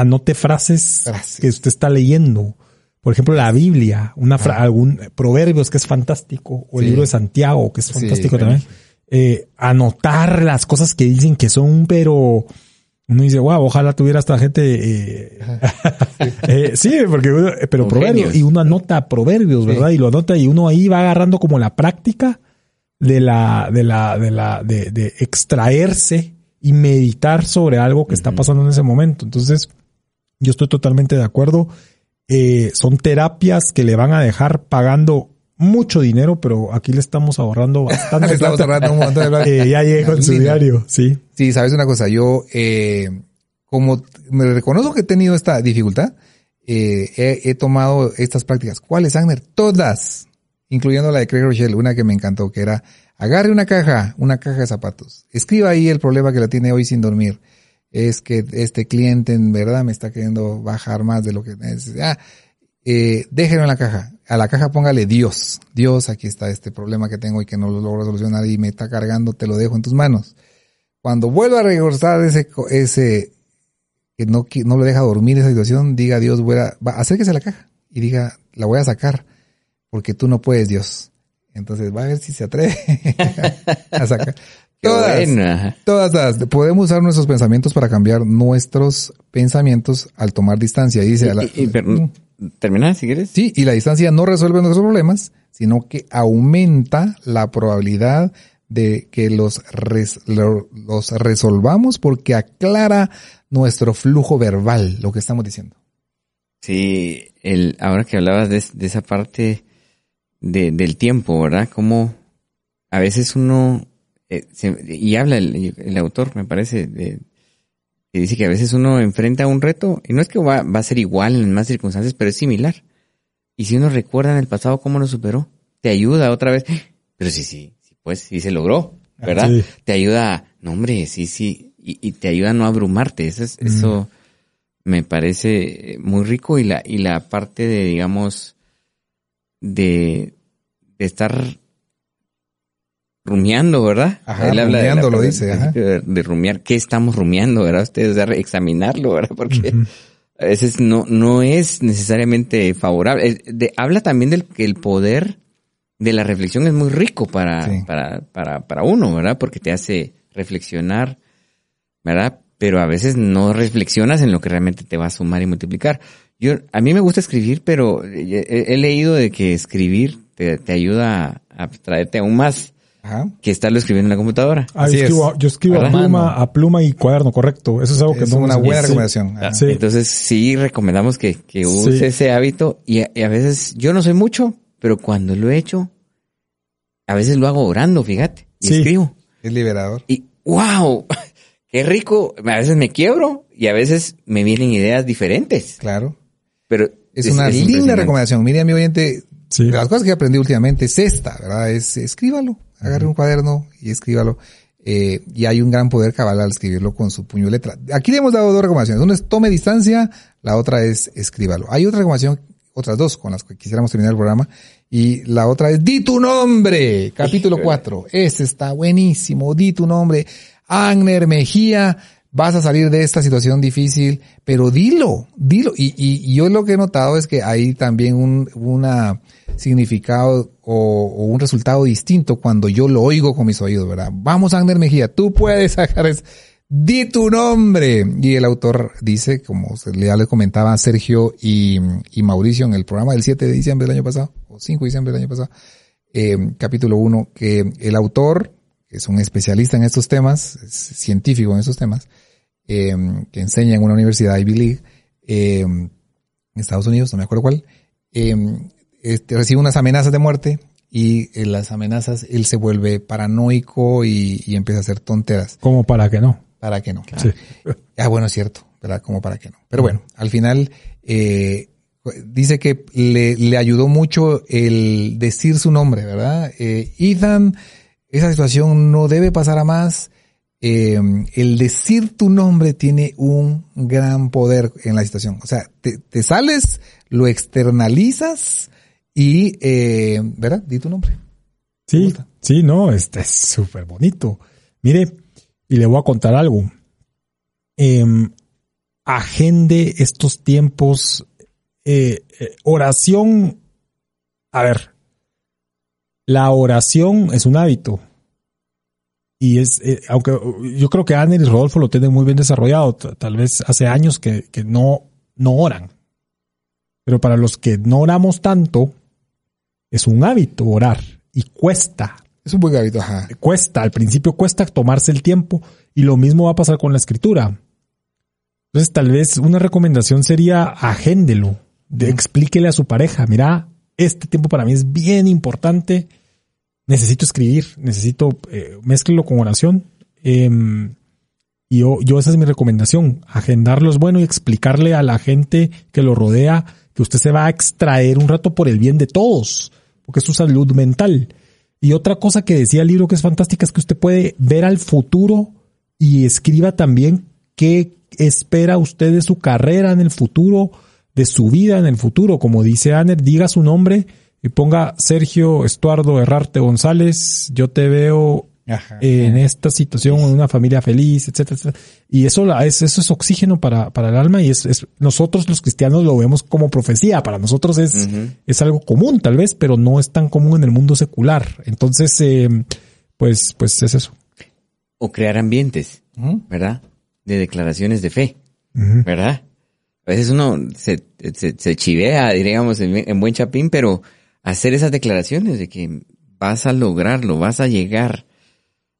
anote frases, que usted está leyendo. Por ejemplo, la Biblia, una algún proverbios que es fantástico, o el libro de Santiago, que es fantástico también. eh, anotar las cosas que dicen que son, pero uno dice, wow, ojalá tuviera esta gente. Eh, eh, sí, porque pero proverbios, y uno anota proverbios, ¿verdad? Y lo anota y uno ahí va agarrando como la práctica de la, de la, de la, de, de extraerse y meditar sobre algo que está pasando en ese momento. Entonces, yo estoy totalmente de acuerdo. Eh, son terapias que le van a dejar pagando mucho dinero, pero aquí le estamos ahorrando bastante. estamos ahorrando un montón de eh, ya llego en su diario, sí. Sí, sabes una cosa, yo eh, como me reconozco que he tenido esta dificultad, eh, he, he, tomado estas prácticas. ¿Cuáles, Agner? Todas, incluyendo la de Craig Rochelle, una que me encantó, que era agarre una caja, una caja de zapatos, escriba ahí el problema que la tiene hoy sin dormir. Es que este cliente en verdad me está queriendo bajar más de lo que necesita. Ah, eh, déjenlo en la caja. A la caja póngale Dios. Dios, aquí está este problema que tengo y que no lo logro solucionar y me está cargando, te lo dejo en tus manos. Cuando vuelva a regresar ese, ese, que no, no lo deja dormir esa situación, diga Dios, voy a, va, acérquese a la caja y diga, la voy a sacar porque tú no puedes, Dios. Entonces va a ver si se atreve a sacar. Todas, todas podemos usar nuestros pensamientos para cambiar nuestros pensamientos al tomar distancia. Dice, a la, terminar si quieres. Sí, y la distancia no resuelve nuestros problemas, sino que aumenta la probabilidad de que los, los resolvamos porque aclara nuestro flujo verbal, lo que estamos diciendo. Sí, el, ahora que hablabas de, esa parte de, del tiempo, ¿verdad? Como a veces uno, eh, y habla el, el, autor, me parece, de, y dice que a veces uno enfrenta un reto y no es que va, va, a ser igual en más circunstancias, pero es similar. Y si uno recuerda en el pasado cómo lo superó, te ayuda otra vez. Pero sí, sí, sí pues sí se logró, ¿verdad? Te ayuda, no hombre, sí, sí, y, y te ayuda a no abrumarte. Eso, es, eso me parece muy rico y la, y la parte de, digamos, de, de estar rumiando, ¿verdad? Ajá, Él habla rumiando, de lo dice. Ajá. De, rumiar, ¿qué estamos rumiando, verdad? Ustedes, examinarlo, ¿verdad? Porque a veces no, no es necesariamente favorable. De, habla también del que el poder de la reflexión es muy rico para, sí. para, para, para uno, ¿verdad? Porque te hace reflexionar, ¿verdad? Pero a veces no reflexionas en lo que realmente te va a sumar y multiplicar. Yo, a mí me gusta escribir, pero he, he leído de que escribir te, te ayuda a, a traerte aún más Ajá. que estarlo escribiendo en la computadora. Ah, yo escribo, yo escribo a pluma, a pluma y cuaderno, correcto. Eso es algo que es no una buena recomendación. Sí. Sí. Entonces sí recomendamos que, que use sí. ese hábito y a, y a, veces yo no soy mucho, pero cuando lo he hecho, a veces lo hago orando, fíjate, y escribo. Es liberador. Y wow, qué rico. A veces me quiebro y a veces me vienen ideas diferentes. Claro. Pero es, es una es linda recomendación. Mire, mi oyente, de las cosas que aprendí últimamente es esta, ¿verdad? Es escríbalo agarre un cuaderno y escríbalo. Eh, y hay un gran poder cabal al escribirlo con su puño letra. Aquí le hemos dado dos recomendaciones. Una es tome distancia, la otra es escríbalo. Hay otra recomendación, otras dos con las que quisiéramos terminar el programa. Y la otra es di tu nombre, capítulo 4. Ese está buenísimo, di tu nombre. Agner Mejía, vas a salir de esta situación difícil, pero dilo, dilo. Y, y, yo lo que he notado es que hay también un, una significado o, o, un resultado distinto cuando yo lo oigo con mis oídos, ¿verdad? Vamos, Ander Mejía, tú puedes sacar es, di tu nombre. Y el autor dice, como ya le comentaba Sergio y, y, Mauricio en el programa del 7 de diciembre del año pasado, o 5 de diciembre del año pasado, eh, capítulo 1, que el autor, que es un especialista en estos temas, es científico en estos temas, eh, que enseña en una universidad Ivy League, eh, en Estados Unidos, no me acuerdo cuál, eh, este, recibe unas amenazas de muerte y en las amenazas él se vuelve paranoico y, y, empieza a hacer tonteras. ¿Cómo para que no? Para que no. Claro. Sí. Ah, bueno, es cierto, ¿verdad? Como para que no. Pero bueno, al final, eh, dice que le, le, ayudó mucho el decir su nombre, ¿verdad? Eh, Ethan, esa situación no debe pasar a más. Eh, el decir tu nombre tiene un gran poder en la situación. O sea, te, te sales, lo externalizas, y, eh, ¿verdad? Di tu nombre. Sí, sí, no, este es súper bonito. Mire, y le voy a contar algo. Eh, agende estos tiempos, eh, eh, oración, a ver, la oración es un hábito. Y es, eh, aunque yo creo que Anner y Rodolfo lo tienen muy bien desarrollado, tal vez hace años que, que no, no oran. Pero para los que no oramos tanto, es un hábito orar y cuesta. Es un buen hábito, ajá. Cuesta, al principio cuesta tomarse el tiempo y lo mismo va a pasar con la escritura. Entonces tal vez una recomendación sería agéndelo, de, explíquele a su pareja, mira, este tiempo para mí es bien importante, necesito escribir, necesito eh, mezclarlo con oración. Em, y yo, yo esa es mi recomendación, agendarlo es bueno y explicarle a la gente que lo rodea que usted se va a extraer un rato por el bien de todos, porque es su salud mental. Y otra cosa que decía el libro que es fantástica es que usted puede ver al futuro y escriba también qué espera usted de su carrera en el futuro, de su vida en el futuro. Como dice Aner, diga su nombre y ponga Sergio Estuardo Herrarte González, yo te veo en esta situación, en una familia feliz, etcétera, Y eso es, eso es oxígeno para, para el alma y es, es, nosotros los cristianos lo vemos como profecía. Para nosotros es, es algo común tal vez, pero no es tan común en el mundo secular. Entonces, eh, pues, pues es eso. O crear ambientes, ¿verdad? De declaraciones de fe, ¿verdad? A veces uno se, se, chivea, diríamos, en buen chapín, pero hacer esas declaraciones de que vas a lograrlo, vas a llegar,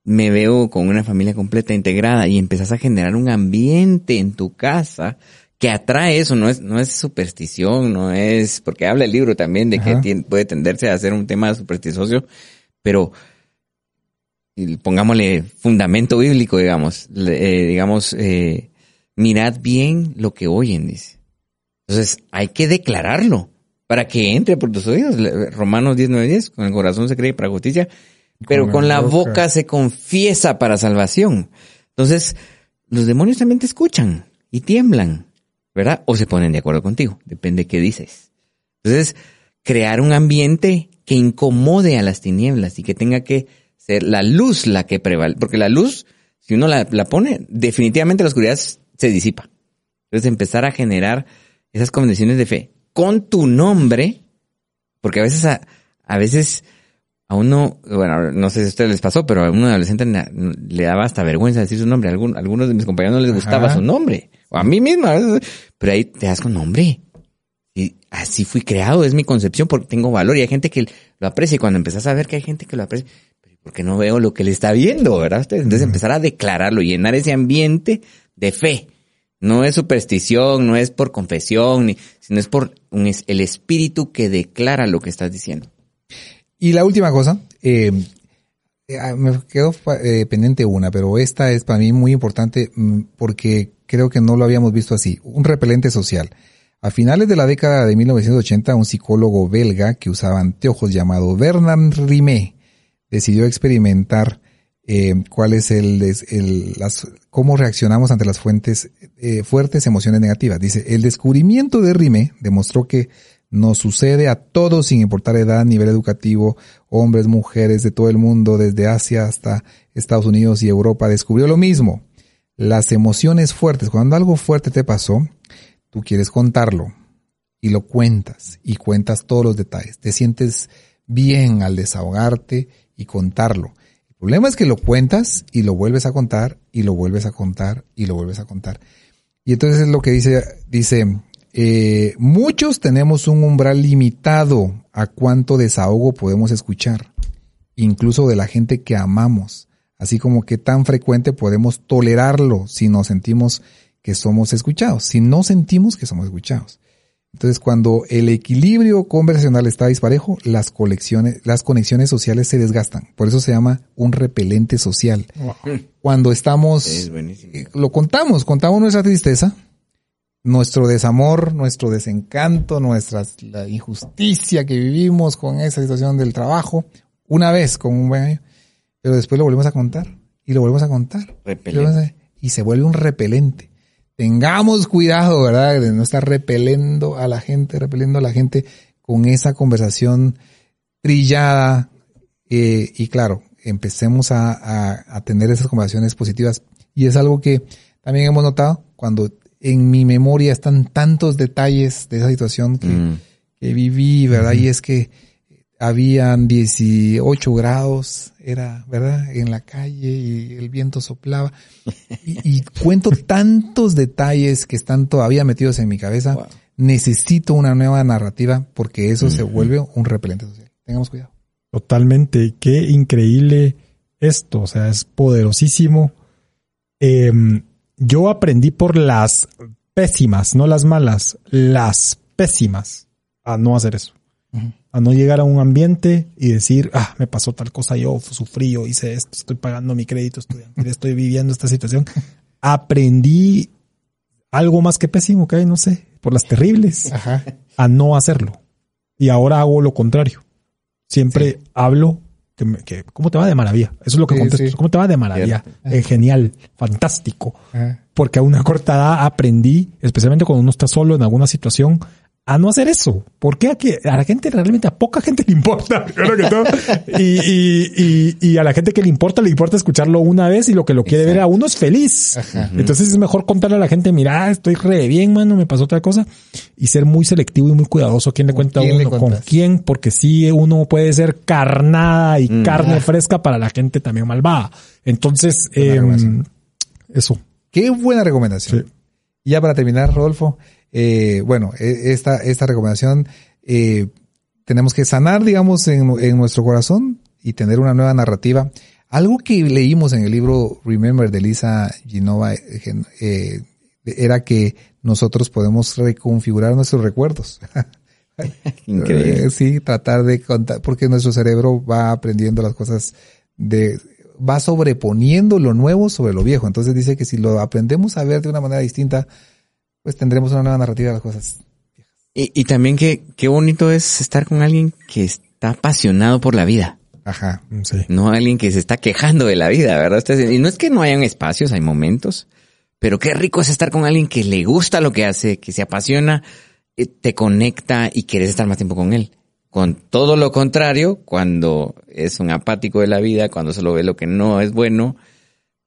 me veo con una familia completa, integrada, y empezás a generar un ambiente en tu casa que atrae eso, no es, no es superstición, no es, porque habla el libro también de que puede tenderse a ser un tema supersticioso, pero pongámosle fundamento bíblico, digamos, eh, digamos, eh, mirad bien lo que oyen, dice. Entonces, hay que declararlo para que entre por tus oídos. Romanos 19, 10, con el corazón se cree para justicia, pero con, la, boca. se confiesa para salvación. Entonces, los demonios también te escuchan y tiemblan, ¿verdad? O se ponen de acuerdo contigo, depende de qué dices. Entonces, crear un ambiente que incomode a las tinieblas y que tenga que ser la luz la que prevalece, porque la luz, si uno la, la pone, definitivamente la oscuridad se disipa. Entonces, empezar a generar esas condiciones de fe con tu nombre, porque a veces a, a veces a uno, bueno, no sé si a ustedes les pasó, pero a un adolescente le daba hasta vergüenza decir su nombre. A algunos de mis compañeros no les gustaba su nombre. O a mí misma. Pero ahí te das con nombre. Y así fui creado, es mi concepción porque tengo valor y hay gente que lo aprecia y cuando empezás a ver que hay gente que lo aprecia, porque no veo lo que le está viendo, ¿verdad? Entonces empezar a declararlo, llenar ese ambiente de fe. No es superstición, no es por confesión, sino es por el espíritu que declara lo que estás diciendo. Y la última cosa, eh, eh, me quedó eh, pendiente una, pero esta es para mí muy importante mm, porque creo que no lo habíamos visto así. Un repelente social. A finales de la década de 1980, un psicólogo belga que usaba anteojos llamado Bernard Rimet decidió experimentar eh, cuál es el, el, las, cómo reaccionamos ante las fuentes, eh, fuertes emociones negativas. Dice, el descubrimiento de Rime demostró que nos sucede a todos sin importar edad, nivel educativo, hombres, mujeres de todo el mundo, desde Asia hasta Estados Unidos y Europa, descubrió lo mismo. Las emociones fuertes, cuando algo fuerte te pasó, tú quieres contarlo y lo cuentas y cuentas todos los detalles. Te sientes bien al desahogarte y contarlo. Problema es que lo cuentas y lo vuelves a contar y lo vuelves a contar y lo vuelves a contar. Y entonces es lo que dice, dice, eh, muchos tenemos un umbral limitado a cuánto desahogo podemos escuchar, incluso de la gente que amamos, así como que tan frecuente podemos tolerarlo si nos sentimos que somos escuchados, si no sentimos que somos escuchados. Entonces, cuando el equilibrio conversacional está disparejo, las colecciones, las conexiones sociales se desgastan. Por eso se llama un repelente social. Cuando estamos, eh, lo contamos, contamos nuestra tristeza, nuestro desamor, nuestro desencanto, nuestra la injusticia que vivimos con esa situación del trabajo, una vez con un buen año, pero después lo volvemos a contar y lo volvemos a contar. Y se vuelve un repelente tengamos cuidado, ¿verdad? De no estar repeliendo a la gente, repeliendo a la gente con esa conversación trillada. Eh, y claro, empecemos a, tener esas conversaciones positivas. Y es algo que también hemos notado cuando en mi memoria están tantos detalles de esa situación que, mm. viví, ¿verdad? Y es que habían 18 grados, era, ¿verdad? En la calle y el viento soplaba. Y, y cuento tantos detalles que están todavía metidos en mi cabeza. Necesito una nueva narrativa porque eso se vuelve un repelente social. Tengamos cuidado. Totalmente. Qué increíble esto. O sea, es poderosísimo. Em, yo aprendí por las pésimas, no las malas, las pésimas a no hacer eso a no llegar a un ambiente y decir, ah, me pasó tal cosa, yo sufrí, yo hice esto, estoy pagando mi crédito estudiantil, estoy viviendo esta situación. Aprendí algo más que pésimo que hay, no sé, por las terribles, a no hacerlo. Y ahora hago lo contrario. Siempre hablo que, ¿cómo te va de maravilla? Eso es lo que contesto. ¿Cómo te va de maravilla? Eh, genial, fantástico. Porque a una corta edad aprendí, especialmente cuando uno está solo en alguna situación, a no hacer eso. ¿Por qué a, a la gente realmente, a poca gente le importa? y, y, y, y, a la gente que le importa, le importa escucharlo una vez y lo que lo quiere ver a uno es feliz. Entonces es mejor contarle a la gente, mira, estoy re bien, mano, me pasó otra cosa. Y ser muy selectivo y muy cuidadoso quién le cuenta a uno, con quién, porque sí uno puede ser carnada y mm. carne fresca para la gente también malvada. Entonces, eh, eso. Qué buena recomendación. Y ya para terminar, Rodolfo, eh, bueno, e, esta, esta recomendación, eh, tenemos que sanar, digamos, en, nuestro corazón y tener una nueva narrativa. Algo que leímos en el libro Remember de Lisa Genova eh, era que nosotros podemos reconfigurar nuestros recuerdos. Increíble. sí, tratar de contar, porque nuestro cerebro va aprendiendo las cosas de, va sobreponiendo lo nuevo sobre lo viejo. Entonces dice que si lo aprendemos a ver de una manera distinta, pues tendremos una nueva narrativa de las cosas. Y, y también que qué bonito es estar con alguien que está apasionado por la vida. Ajá, sí. No alguien que se está quejando de la vida, ¿verdad? Y no es que no hayan espacios, hay momentos, pero qué rico es estar con alguien que le gusta lo que hace, que se apasiona, eh, te conecta y quieres estar más tiempo con él. Con todo lo contrario, cuando es un apático de la vida, cuando solo ve lo que no es bueno,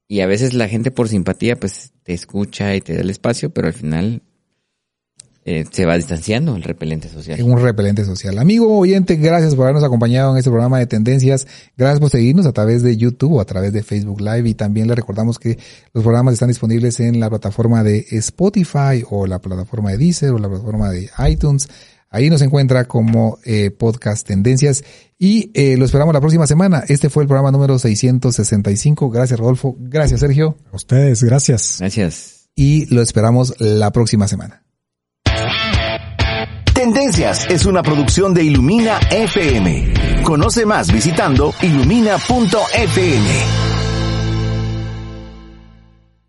y a veces la gente por simpatía pues te escucha y te da el espacio, pero al final eh, se va distanciando el repelente social. Un repelente social. Amigo oyente, gracias por habernos acompañado en este programa de tendencias. Gracias por seguirnos a través de YouTube o a través de Facebook Live. Y también le recordamos que los programas están disponibles en la plataforma de Spotify o la plataforma de Deezer o la plataforma de iTunes. Ahí nos encuentra como eh, podcast Tendencias y eh, lo esperamos la próxima semana. Este fue el programa número 665. Gracias Rodolfo. Gracias Sergio. A ustedes, gracias. Gracias. Y lo esperamos la próxima semana. Tendencias es una producción de Ilumina FM. Conoce más visitando ilumina.fm.